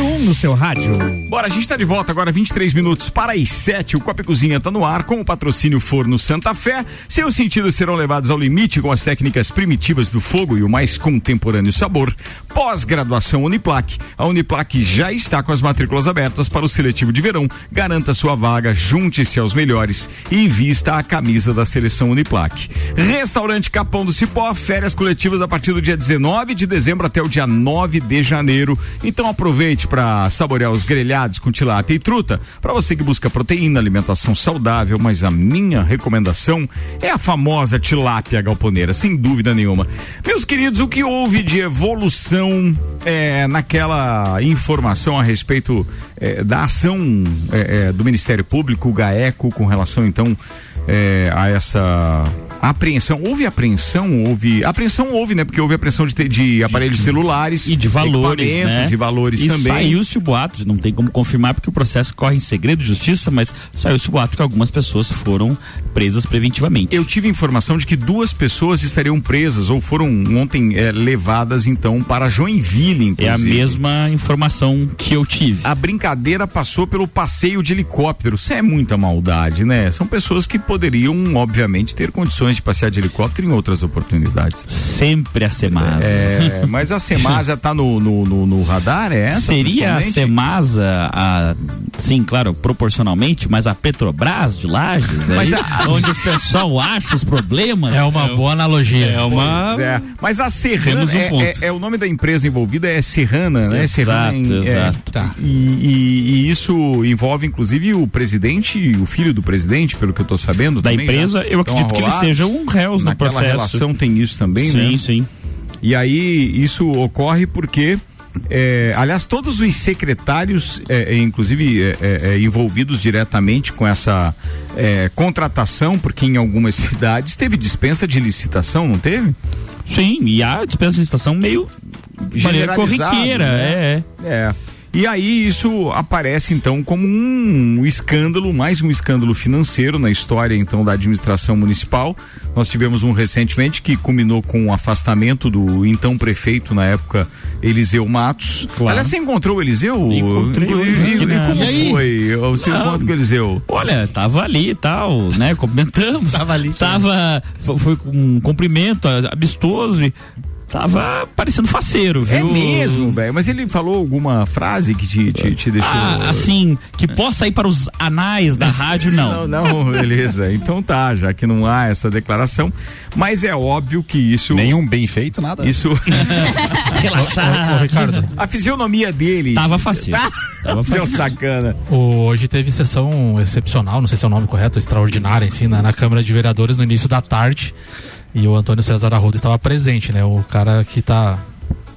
número 1 um no seu rádio. Bora, a gente tá de volta agora, 23 minutos para as 7. O Copa Cozinha tá no ar com o patrocínio Forno Santa Fé. Seus sentidos serão levados ao limite com as técnicas primitivas do fogo e o mais contemporâneo sabor. Pós-graduação Uniplac. A Uniplac já está com as matrículas abertas para o seletivo de verão. Garanta sua vaga, junte-se aos melhores e vista a camisa da seleção Uniplac. Restaurante Capão do Cipó, férias coletivas a partir do dia 19 de dezembro até o dia 9 de janeiro. Então aproveite para saborear os grelhados com tilápia e truta. Para você que busca proteína, alimentação saudável, mas a minha recomendação é a famosa tilápia galponeira, sem dúvida nenhuma. Meus queridos, o que houve de evolução é, naquela informação a respeito é, da ação é, é, do Ministério Público, o GAECO, com relação então é, a essa apreensão. Houve apreensão? Houve. Apreensão houve, né? Porque houve apreensão de, de aparelhos celulares E de valores, né? e valores e também. Saiu-se o boato, não tem como confirmar porque o processo corre em segredo de justiça, mas saiu-se o boato que algumas pessoas foram presas preventivamente. Eu tive informação de que duas pessoas estariam presas ou foram ontem é, levadas então para Joinville, inclusive. É a mesma informação que eu tive. A brincadeira passou pelo passeio de helicóptero. Isso é muita maldade, né? São pessoas que poderiam, obviamente, ter condições de passear de helicóptero em outras oportunidades. Sempre a Semasa. É, mas a Semasa tá no, no, no- no radar, é essa? Seria a? Semasa, a, sim, claro, proporcionalmente, mas a Petrobras de Lages, Mas é a- aí, onde o pessoal acha os problemas. É uma boa analogia. É uma. É. Mas a Serrana, um é, é- é o nome da empresa envolvida é Serrana, né? Exato, em- é, exato. tá. E, e- e isso envolve inclusive o presidente e o filho do presidente, pelo que eu tô sabendo. Da também, empresa, eu acredito que eles sejam réus no Naquela processo. relação tem isso também, né? Sim, sim. E aí isso ocorre porque é, aliás, todos os secretários, é, é, inclusive é, é, é, envolvidos diretamente com essa contratação, porque em algumas cidades teve dispensa de licitação, não teve? Sim, e a dispensa de licitação meio corriqueira, né? é, É. E aí isso aparece então como um escândalo, mais um escândalo financeiro na história então da administração municipal. Nós tivemos um recentemente que culminou com o afastamento do então prefeito na época Eliseu Matos. Claro. Aliás, você encontrou o Eliseu? Encontrei E, hoje e- e na- como E aí? foi? Você Não. encontra com o Eliseu? Olha, tava ali e tal, né? Cumprimentamos. tava ali. Tava. Foi, foi um cumprimento amistoso e tava parecendo faceiro, viu? É mesmo, velho. Mas ele falou alguma frase que te, te, te deixou. Ah, assim, que possa ir para os anais da rádio, não. Não, não, beleza. Então tá, já que não há essa declaração. Mas é óbvio que isso. Nenhum bem feito, nada. Isso. Relaxado. Ô, ô, Ricardo. A fisionomia dele. Tava facinho. Tava Seu facinho. sacana. Hoje teve sessão excepcional, não sei se é o nome correto, extraordinária, assim, na, na Câmara de Vereadores no início da tarde. E o Antônio César Arruda estava presente, né? O cara que tá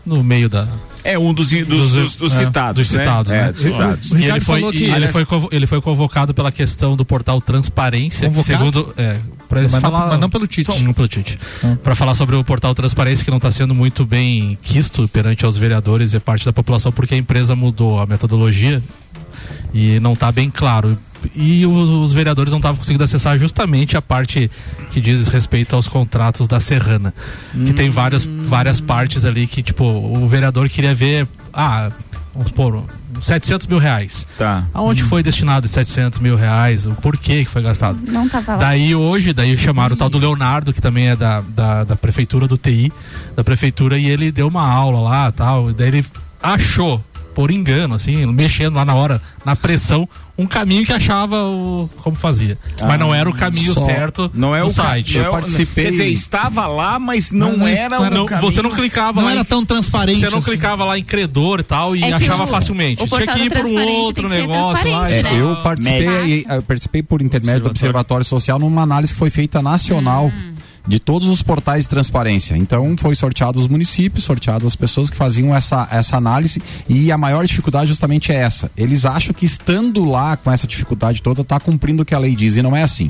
no meio da. É um dos, dos, dos, dos é, citados. Dos né? citados, É, né? dos citados. E ele foi, falou e que- ele, aliás- foi, convo- ele foi convocado pela questão do portal Transparência, que Convocado? segundo. É, Mas não- falar, mas não pelo Tite. Não pelo Tite. Pra falar sobre o portal Transparência, que não está sendo muito bem quisto perante aos vereadores e parte da população, porque a empresa mudou a metodologia e não está bem claro. E os, os vereadores não estavam conseguindo acessar justamente a parte que diz respeito aos contratos da Serrana. Que tem várias, várias partes ali que, tipo, o vereador queria ver. Ah, vamos supor, 700 mil reais. Tá. Aonde foi destinado esses 700 mil reais? O porquê que foi gastado? Não tava lá. Daí hoje, daí chamaram o tal do Leonardo, que também é da, da, da prefeitura do TI, da prefeitura, e ele deu uma aula lá tal. E daí ele achou, por engano, assim, mexendo lá na hora, na pressão, um caminho que achava o, como fazia. mas não era o caminho Só- certo Não é no o site. é o- Quer dizer, estava lá, mas não, Não, era não o era- Não, caminho. você não clicava Não lá era em- tão transparente Você não assim. clicava lá em credor e tal e É achava o- facilmente. o Tinha que ir para um outro negócio lá. e né? tal. Eu participei, eu participei por intermédio do Observatório Social numa análise que foi feita nacional de todos os portais de transparência. Então foi sorteado os municípios, sorteadas as pessoas que faziam essa, essa análise e a maior dificuldade justamente é essa. Eles acham que estando lá com essa dificuldade toda está cumprindo o que a lei diz e não é assim.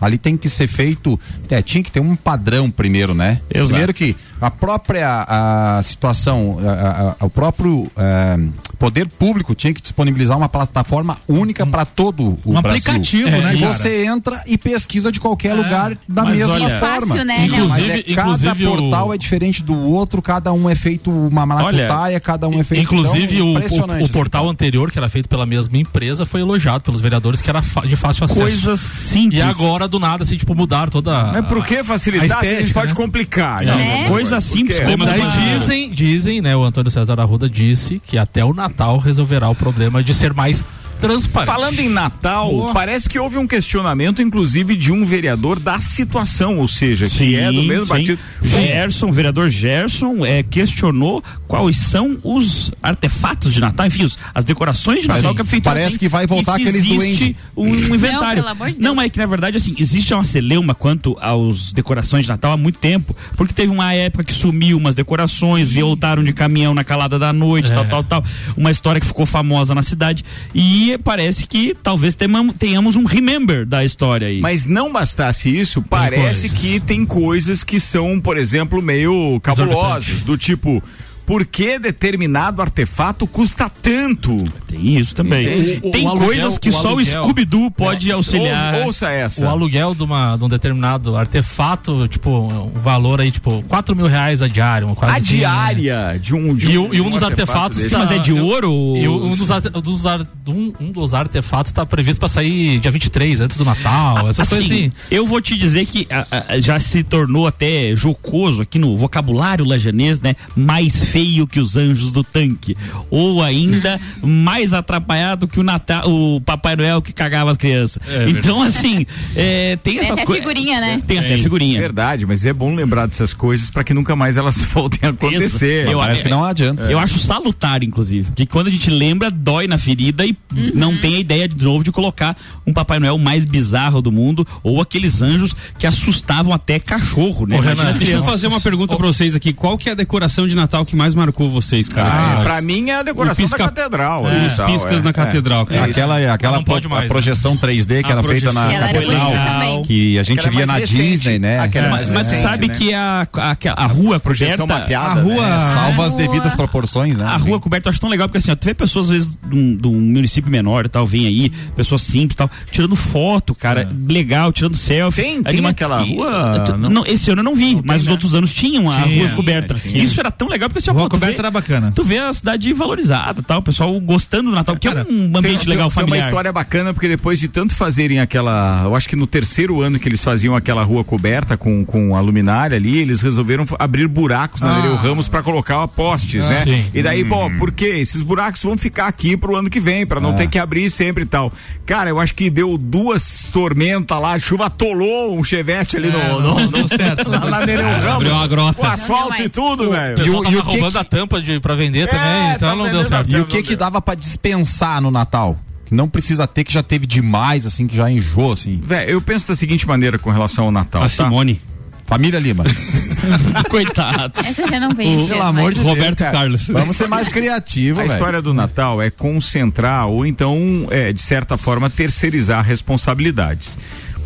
Ali tem que ser feito, é, tinha que ter um padrão primeiro, né? Exato. Primeiro que a própria a, situação, a- a- a- o próprio eh, poder público tinha que disponibilizar uma plataforma única para todo o Um Brasil. aplicativo, É, né, E cara? você entra e pesquisa de qualquer lugar da mesma olha- É forma. fácil, né, Inclusive- Mas é, cada inclusive o- portal é diferente do outro, cada um é feito uma maracutaia, cada um é feito Inclusive, então, o- o, o, assim, portal cara. anterior, que era feito pela mesma empresa, foi elogiado pelos vereadores, que era de fácil acesso. Coisas simples. E agora, do nada, assim, tipo, mudaram toda. Mas por que a facilitar se a gente estética, pode né? complicar? Não, Né? Coisa simples Porque- como Daí uma- dizem, dizem, né? O Antônio César Arruda disse que até o Natal resolverá o problema de ser mais transparente. Falando em Natal, Boa. parece que houve um questionamento, inclusive, de um vereador da situação, ou seja, que é do mesmo sim. partido. Gerson, o vereador Gerson, é, questionou quais são os artefatos de Natal, enfim, os- as decorações de Mas Natal que a prefeitura parece tem. que vai voltar E se aqueles existe duendes. um, inventário. pelo amor de Não, mas é que na verdade, assim, existe uma celeuma quanto aos decorações de Natal há muito tempo, porque teve uma época que sumiu umas decorações, voltaram de caminhão na calada da noite, É. tal, tal, tal. Uma história que ficou famosa na cidade. E parece que talvez tenhamos um remember da história aí. Mas não bastasse isso, parece coisas. que tem coisas que são, por exemplo, meio cabulosas, do tipo. Por que determinado artefato custa tanto? Tem isso também. Entende? O- o Tem aluguel- coisas que o só o aluguel- Scooby-Doo pode É, auxiliar. Ou- ouça essa. O aluguel de, uma, de um determinado artefato, tipo, um valor aí, tipo, 4 mil reais a diária, A assim, né? diária de um. De E, um, um- e um de dos artefatos. desse. tá- Mas é de ouro? E um dos, arte- dos ar- um, um dos artefatos tá previsto pra sair dia 23, antes do Natal, essas coisas assim. Eu vou te dizer que a- a- já se tornou até jocoso aqui no vocabulário lajanês, né? Mais feio que os anjos do tanque. Ou ainda mais atrapalhado que o Natal, o Papai Noel que cagava as crianças. então, assim, é, tem Tem essas até coisas. figurinha, né? Tem até figurinha. Verdade, mas é bom lembrar dessas coisas para que nunca mais elas voltem a acontecer. Eu- Parece que não adianta. Eu acho salutar, inclusive, que quando a gente lembra, dói na ferida e não tem a ideia de novo de colocar um Papai Noel mais bizarro do mundo ou aqueles anjos que assustavam até cachorro, né? Ô, Renan, deixa eu fazer uma pergunta pra vocês aqui. Qual que é a decoração de Natal que mais marcou vocês, cara? Ah, pra mim é a decoração pisca- da catedral. É, os piscas é. na catedral, cara. É. Aquela, aquela pro- mais, a né? projeção 3D que A era feita na catedral, que a gente Aquela via mais na recente. Disney, né? Aquela É, mais Mas recente, sabe né? que a, a, a rua Projeção coberta, mapeada. A né? rua salva as devidas proporções, né? A rua coberta eu acho tão legal, porque assim, ó, tu vê pessoas, às vezes, de um, município menor e tal, vem aí, pessoas simples e tal, tirando foto, cara, legal, tirando selfie. Tem- tem anima- aquela rua? Não- esse ano eu não vi, mas os né? outros anos tinham a Tinha, rua coberta. tinha. Isso era tão legal, porque assim, ó, Rua coberta vê- era bacana. Tu vê a cidade valorizada tal, o pessoal gostando do Natal, que é um ambiente Tem- legal tem familiar. uma história bacana, porque depois de tanto fazerem aquela. Eu acho que no terceiro ano que eles faziam aquela rua coberta com, com a luminária ali, eles resolveram abrir buracos na Ah. Nereu Ramos pra colocar postes, Ah, né? sim. E daí, bom, por quê? Esses buracos vão ficar aqui pro ano que vem, pra não ter que abrir sempre e tal. Cara, eu acho que deu duas tormentas lá, a chuva atolou um chevette ali no, no, não no- deu certo. lá na Nereu Ramos. Abriu uma grota. Com asfalto Não, e tudo, O velho. E o- e o que roubando que- a tampa de, pra vender É, também, então tá não deu certo. E o que que dava pra dispensar no Natal? Que não precisa ter, que já teve demais, assim, que já enjoou, assim. Velho, eu penso da seguinte maneira com relação ao Natal. A tá? Simone. Família Lima. Coitado. Essa já não vem. Pelo amor de Deus, Roberto cara. Carlos. Vamos ser mais criativos, A velho. história do Natal é concentrar ou então, é, de certa forma, terceirizar responsabilidades.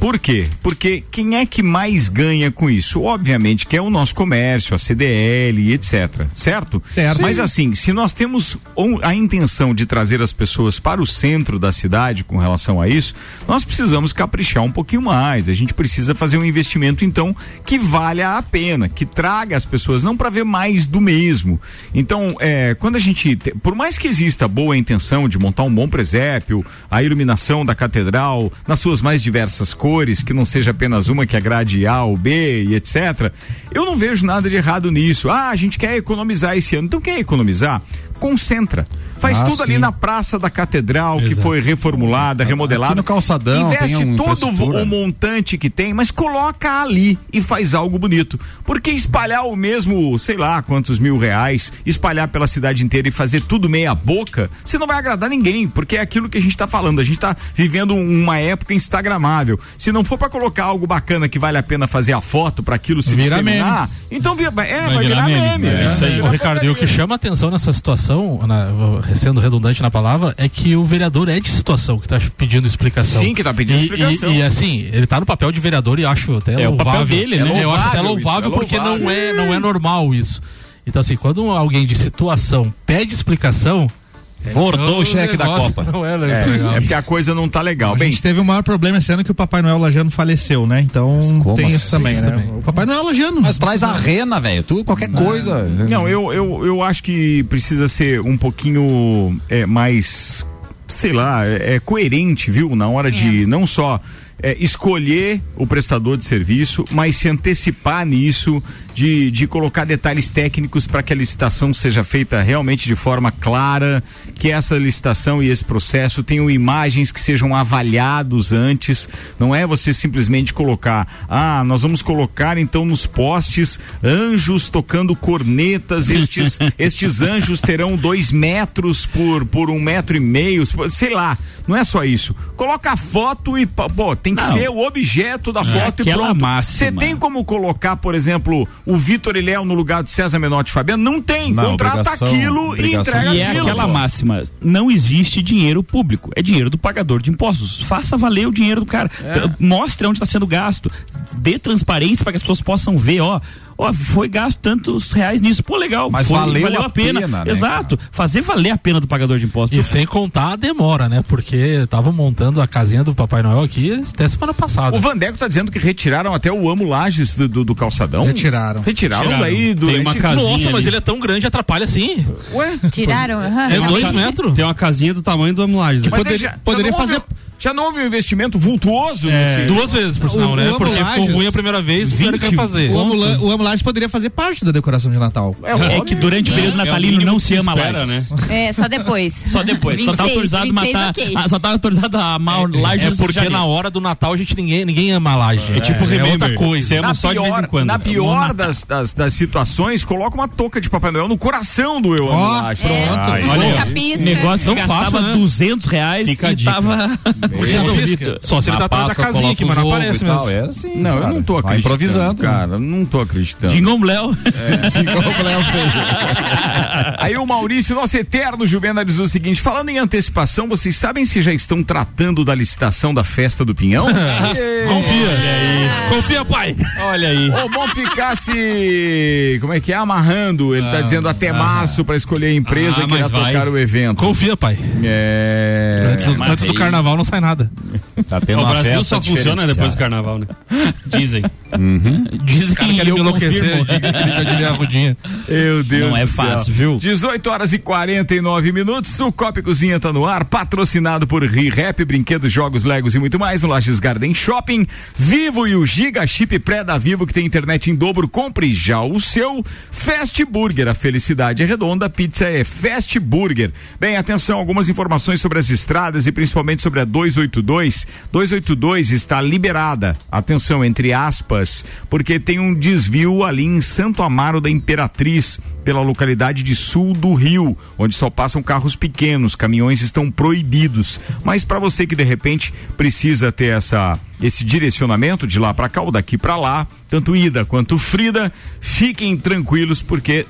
Por quê? Porque quem é que mais ganha com isso? Obviamente que é o nosso comércio, a CDL etc. Certo? Certo. Mas assim, se nós temos a intenção de trazer as pessoas para o centro da cidade com relação a isso, nós precisamos caprichar um pouquinho mais. A gente precisa fazer um investimento, então, que valha a pena, que traga as pessoas, não para ver mais do mesmo. Então, é, quando a gente. te- Por mais que exista boa intenção de montar um bom presépio, a iluminação da catedral, nas suas mais diversas cores, que não seja apenas uma que agrade A ou B e etc., eu não vejo nada de errado nisso. Ah, a gente quer economizar esse ano. Então, quer economizar? Concentra. Faz Ah, tudo ali sim. na Praça da Catedral, que Exato. foi reformulada, remodelada. Aqui no calçadão Investe tem um todo o, montante que tem, mas coloca ali e faz algo bonito. Porque espalhar o mesmo, sei lá, quantos mil reais, espalhar pela cidade inteira e fazer tudo meia boca, você não vai agradar ninguém, porque é aquilo que a gente tá falando. A gente tá vivendo uma época instagramável. Se não for para colocar algo bacana que vale a pena fazer a foto para aquilo se Vira disseminar, então vira, é, vai, virar virar meme. meme. É isso aí. Ô, Ricardo, e o que chama atenção nessa situação, na- sendo redundante na palavra, é que o vereador é de situação que está pedindo explicação. Sim, que tá pedindo E- explicação. E, e, assim, ele tá no papel de vereador e acho até É o louvável. papel dele, né? Eu acho até louvável isso, é porque louvável. não é, não é normal isso. Então assim, quando alguém de situação pede explicação, é Bordou o cheque da Copa. Não é, É, legal. é porque a coisa não tá legal. A Bem, gente teve o maior problema esse ano que o Papai Noel Lajano faleceu, né? Então como tem isso assim? também, Isso né? também. O Papai Noel Lajano. Mas traz a rena, velho. Tudo, qualquer coisa. Não, eu, eu, eu acho que precisa ser um pouquinho é, mais, sei lá, é, é coerente, viu? Na hora de não só é, escolher o prestador de serviço, mas se antecipar nisso, de, de colocar detalhes técnicos para que a licitação seja feita realmente de forma clara, que essa licitação e esse processo tenham imagens que sejam avaliados antes. Não é você simplesmente colocar, ah, nós vamos colocar então nos postes anjos tocando cornetas, estes, estes anjos terão dois metros por, por um metro e meio, sei lá. Não é só isso. Coloca a foto e, pô, tem que Não. ser o objeto da É foto e pronto. Você tem como colocar, por exemplo, o Vitor Ilhéu no lugar do César Menotti e Fabiano? Não tem. Não, Contrata aquilo obrigação e entrega E é aquilo. aquela máxima: não existe dinheiro público, é dinheiro do pagador de impostos. Faça valer o dinheiro do cara. É. Mostre onde está sendo gasto. Dê transparência para que as pessoas possam ver, ó. Ó, foi gasto tantos reais nisso. Pô, legal. Mas foi- valeu a pena. pena, né, Exato. Fazer valer a pena do pagador de impostos. E sem contar a demora, né? Porque estavam montando a casinha do Papai Noel aqui até semana passada. O Vandeco tá dizendo que retiraram até o amo Lages do, do, do calçadão. Retiraram. Retiraram, Retiraram. daí do. Tem uma casinha Nossa, mas ali. ele é tão grande, atrapalha assim. Ué? Tiraram? aham. É dois metros. Tem uma casinha do tamanho do Amulages. Mas daí já- já não houve- Já não houve um investimento vultuoso É, nesse- duas vezes, por sinal, né? Porque ficou ruim a primeira vez, tiveram que fazer. O, ambula o poderia fazer parte da decoração de Natal. É, que durante o período natalino não se ama Lages. É, só depois. Só depois. só tá 26, autorizado 26, matar. ok. ah, só tá autorizado a amar Lages. É porque na hora do Natal a gente ninguém, ninguém ama a laje. É tipo Remember. outra coisa. Você ama na só de pior, vez em quando. Na É pior das, das, das situações, coloca uma touca de Papai Noel no coração do eu amo Lages. pronto. Olha, olha, o negócio Não gastava faça, né? 200 reais Fica a e tava resolvido. Só se ele tá atrás da casinha aqui, mas não aparece mesmo. É assim, Não, eu cara. não tô Vai acreditando. improvisando. Cara, não tô acreditando. Dingom Léo. Aí o Maurício, nosso eterno Juvena, diz o seguinte: falando em antecipação, vocês sabem se já estão tratando da licitação da festa do Pinhão? Confia. Confia, pai. Olha aí. Ou bom ficar se. Como é que é? Amarrando. Ele tá dizendo até março pra escolher a empresa Ah, que irá vai. tocar o evento. Confia, pai. É. Antes, do- antes do carnaval não sai nada. Tá tendo o uma Brasil festa só funciona depois do carnaval, né? Dizem. Dizem me enlouquecer, confirmo. diga que ele dizer a rodinha. Meu Deus Não é fácil, viu? 18 horas e 49 minutos. O Copa e Cozinha tá no ar, patrocinado por ReHap, brinquedos, jogos, legos e muito mais no Lages Garden Shopping. Vivo e o Giga Chip Pré da Vivo, que tem internet em dobro. Compre já o seu. Fast Burger, a felicidade é redonda, pizza é Fast Burger. Bem, atenção, algumas informações sobre as estradas e principalmente sobre a 282. 282 está liberada, atenção, entre aspas, porque tem um desvio ali em Santo Amaro da Imperatriz, pela localidade de sul do Rio, onde só passam carros pequenos, caminhões estão proibidos. Mas para você que de repente precisa ter essa esse direcionamento de lá para cá ou daqui para lá, tanto ida quanto Frida, fiquem tranquilos porque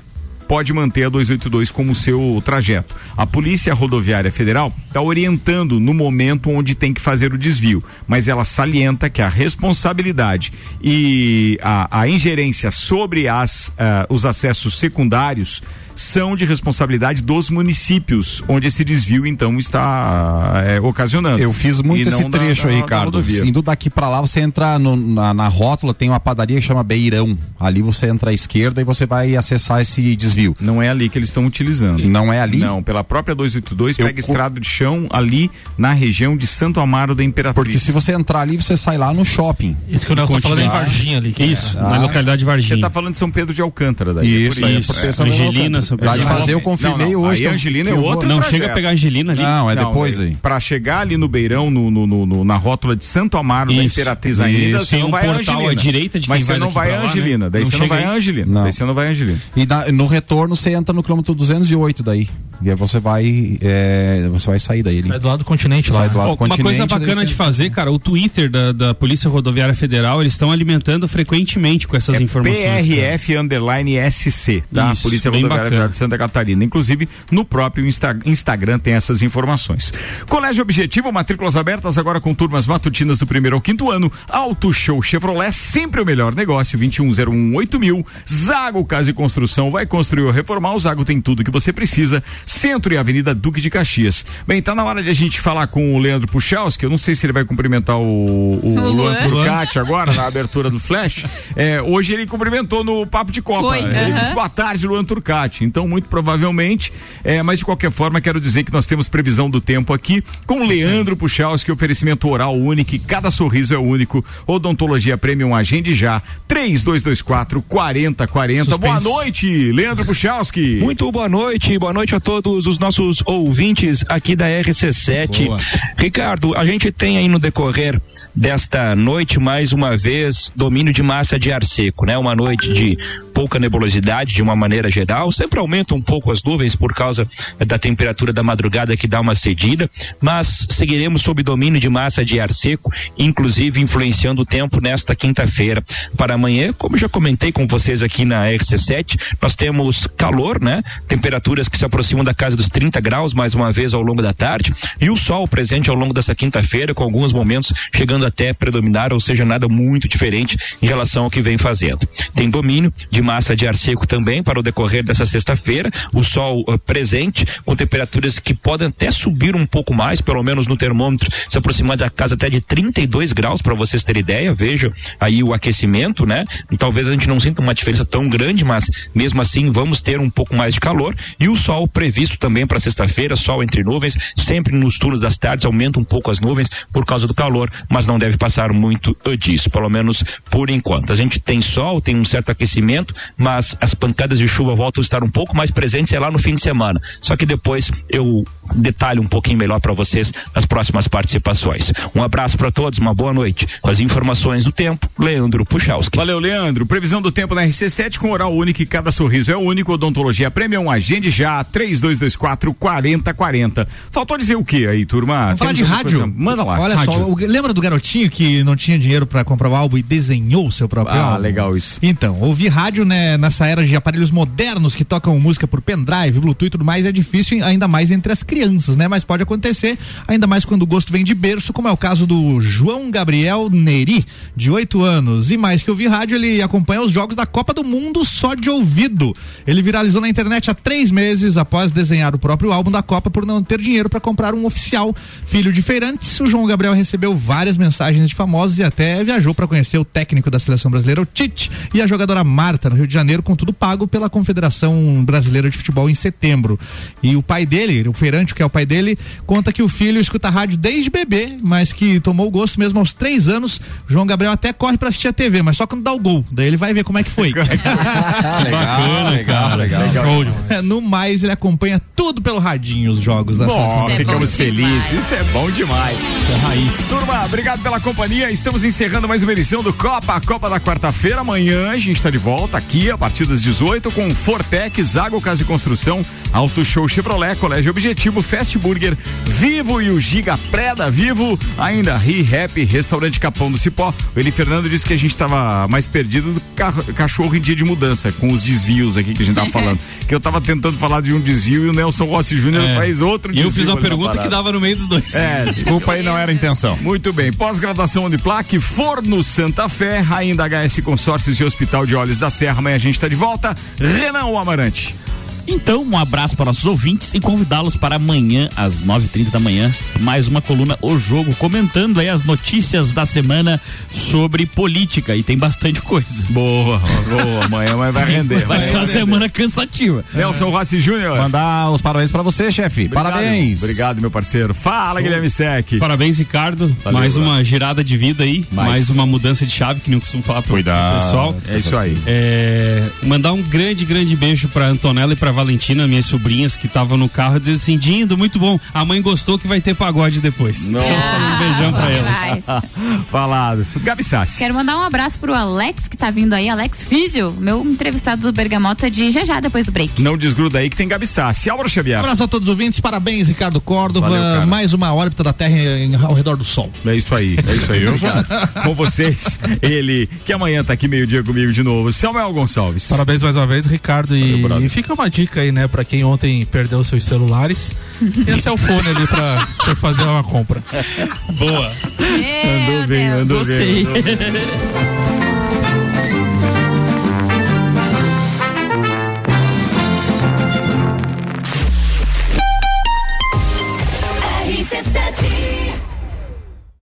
pode manter a 282 como seu trajeto. A Polícia Rodoviária Federal está orientando no momento onde tem que fazer o desvio, mas ela salienta que a responsabilidade e a, a ingerência sobre as, ah, os acessos secundários são de responsabilidade dos municípios, onde esse desvio então está eh, ocasionando. Eu fiz muito E esse trecho da- aí, da Ricardo. Indo daqui pra lá, você entra no- na, na rótula, tem uma padaria que chama Beirão. Ali você entra à esquerda e você vai acessar esse desvio. Não é ali que eles estão utilizando. Não é ali? Não, pela própria 282 Eu pega co- estrada de chão ali na região de Santo Amaro da Imperatriz. Porque se você entrar ali, você sai lá no shopping. Isso que o Nelson tá falando é em Varginha ali. que Isso, é. na localidade de Varginha. Você tá falando de São Pedro de Alcântara daí. Isso, é por isso. porque É. Angelina, Pra Pedro. de fazer, eu confirmei Não, não, hoje. Aí que eu- Angelina é outro Não trajeto. chega a pegar a Angelina ali. Não, é Não, depois daí, aí. Pra chegar ali no Beirão, no, no, no- no- na rótula de Santo Amaro da Isso, Imperatriz ainda, você Tem não um vai a portal Angelina. à direita de quem Mas você vai não vai a lá, Angelina. né? Daí Não você não vai a. Angelina. Daí você não vai a Angelina. E na- no retorno você entra no quilômetro 208 daí. E aí você vai. é, você vai sair daí. Sai do lado do continente lá. Sai do lado do uma continente. coisa daí bacana você- de fazer, cara, o Twitter da, da Polícia Rodoviária Federal, eles estão alimentando frequentemente com essas É informações. cara. PRF underline SC, tá? Isso, Polícia Rodoviária Federal de Santa Catarina. Inclusive, no próprio Insta- Instagram tem essas informações. Colégio Objetivo, matrículas abertas agora com turmas matutinas do primeiro ao quinto ano. Auto Show Chevrolet, sempre o melhor negócio, 21018000. Zago Casa e Construção, vai construir ou reformar. O Zago tem tudo que você precisa. Centro e Avenida Duque de Caxias. Bem, tá na hora de a gente falar com o Leandro Puchalski, eu não sei se ele vai cumprimentar o, o, O Luan. Turcati agora, na abertura do Flash. É, hoje ele cumprimentou no Papo de Copa. Foi, Ele aham. disse boa tarde, Luan Turcati. Então, muito provavelmente, é, mas de qualquer forma, quero dizer que nós temos previsão do tempo aqui com Leandro Puchalski, oferecimento oral único, cada sorriso é único. Odontologia Premium, agende já. 3224 4040. Boa noite, Leandro Puchalski. Muito boa noite, boa noite a todos os nossos ouvintes aqui da RC7. Boa. Ricardo, a gente tem aí no decorrer desta noite mais uma vez domínio de massa de ar seco, né? Uma noite de pouca nebulosidade de uma maneira geral, sempre aumenta um pouco as nuvens por causa da temperatura da madrugada que dá uma cedida, mas seguiremos sob domínio de massa de ar seco, inclusive influenciando o tempo nesta quinta-feira. Para amanhã, como já comentei com vocês aqui na RC7, nós temos calor, né? Temperaturas que se aproximam da casa dos 30 graus mais uma vez ao longo da tarde e o sol presente ao longo dessa quinta-feira com alguns momentos chegando até predominar, ou seja, nada muito diferente em relação ao que vem fazendo. Tem domínio de massa de ar seco também para o decorrer dessa sexta-feira, o sol eh, presente com temperaturas que podem até subir um pouco mais, pelo menos no termômetro, se aproximar da casa até de 32 graus para vocês terem ideia. Veja aí o aquecimento, né? Talvez a gente não sinta uma diferença tão grande, mas mesmo assim vamos ter um pouco mais de calor e o sol previsto também para sexta-feira, sol entre nuvens, sempre nos turnos das tardes aumenta um pouco as nuvens por causa do calor, mas não deve passar muito disso, pelo menos por enquanto. A gente tem sol, tem um certo aquecimento, mas as pancadas de chuva voltam a estar um pouco mais presentes é lá no fim de semana. Só que depois eu detalho um pouquinho melhor para vocês nas próximas participações. Um abraço para todos, uma boa noite. Com as informações do tempo, Leandro Puchalski. Valeu, Leandro. Previsão do tempo na RC7 com oral único e cada sorriso é único. Odontologia Premium, agende já, 3224 4040. Faltou dizer o que aí, turma? Vamos falar de rádio. coisa? Manda lá. Olha rádio. só, o- lembra do garotinho que não tinha dinheiro pra comprar o álbum e desenhou o seu próprio Ah, álbum? legal isso. Então, ouvir rádio né, nessa era de aparelhos modernos que tocam música por pendrive, Bluetooth e tudo mais é difícil, ainda mais entre as crianças, né? Mas pode acontecer, ainda mais quando o gosto vem de berço, como é o caso do João Gabriel Neri, de 8 anos. E mais que ouvir rádio, ele acompanha os jogos da Copa do Mundo só de ouvido. Ele viralizou na internet há três meses após desenhar o próprio álbum da Copa por não ter dinheiro para comprar um oficial. Filho de feirantes, o João Gabriel recebeu várias mensagens de famosos e até viajou para conhecer o técnico da seleção brasileira, o Tite, e a jogadora Marta, no Rio de Janeiro, com tudo pago pela Confederação Brasileira de Futebol em setembro. E o pai dele, o feirante, que é o pai dele, conta que o filho escuta rádio desde bebê, mas que tomou o gosto mesmo aos três anos. João Gabriel até corre para assistir a TV, mas só quando dá o gol. Daí ele vai ver como é que foi. Legal, legal, legal. Show de- É, No mais, ele acompanha tudo pelo radinho os jogos da Bom, seleção. ficamos felizes. Isso é bom demais. Isso é raiz. Turma, obrigado pela companhia. Estamos encerrando mais uma edição do Copa, a Copa da quarta-feira. Amanhã a gente está de volta aqui a partir das 18 com Fortec, Zago Casa e Construção, Auto Show Chevrolet, Colégio Objetivo, Fast Burger, Vivo e o Giga Pré da Vivo, ainda Re-Rap, Restaurante Capão do Cipó. O Eli Fernando disse que a gente estava mais perdido do que ca- cachorro em dia de mudança, com os desvios aqui que a gente tava falando. que eu tava tentando falar de um desvio e o Nelson Rossi Júnior É. faz outro E eu desvio fiz uma pergunta que dava no meio dos dois. É, desculpa aí, não era a intenção. Muito bem. Pós-graduação Uniplaque, Forno Santa Fé, ainda HS Consórcios e Hospital de Olhos da Serra. Amanhã a gente está de volta. Renan o Amarante. Então, um abraço para nossos ouvintes e convidá-los para amanhã, às 9h30 da manhã, mais uma coluna O Jogo, comentando aí as notícias da semana sobre política. E tem bastante coisa. Boa, boa. Amanhã vai render. Vai ser uma semana cansativa. Nelson Rossi Júnior. Mandar os parabéns pra você, chefe. Obrigado. Parabéns. Obrigado, meu parceiro. Fala, Guilherme Sec. Parabéns, Ricardo. Valeu, mais uma girada de vida aí. Mais. Mais, uma mudança de chave, que nem eu costumo falar pro, pro pessoal. É isso aí. É, mandar um grande, grande beijo pra Antonella e pra Valentina, minhas sobrinhas que estavam no carro, dizer assim: Dindo, muito bom. A mãe gostou que vai ter pagode depois. Nossa. Um beijão pra elas. Falado. Gabi Sassi. Quero mandar um abraço pro Alex que tá vindo aí, Alex Físio, meu entrevistado do Bergamota de já já depois do break. Não desgruda aí que tem Gabi Sassi. Álvaro Xavier. Um abraço a todos os ouvintes, parabéns, Ricardo Córdova. Valeu, cara. mais uma órbita da Terra em- ao redor do Sol. É isso aí, é isso aí. Eu sou com vocês, ele, que amanhã tá aqui meio-dia comigo de novo, Samuel Gonçalves. Parabéns mais uma vez, Ricardo. E, brother. e fica uma dica aí, né, pra quem ontem perdeu seus celulares. Tem a cellphone ali pra você fazer uma compra. Boa. Andou bem, andou Gostei. bem. andou bem.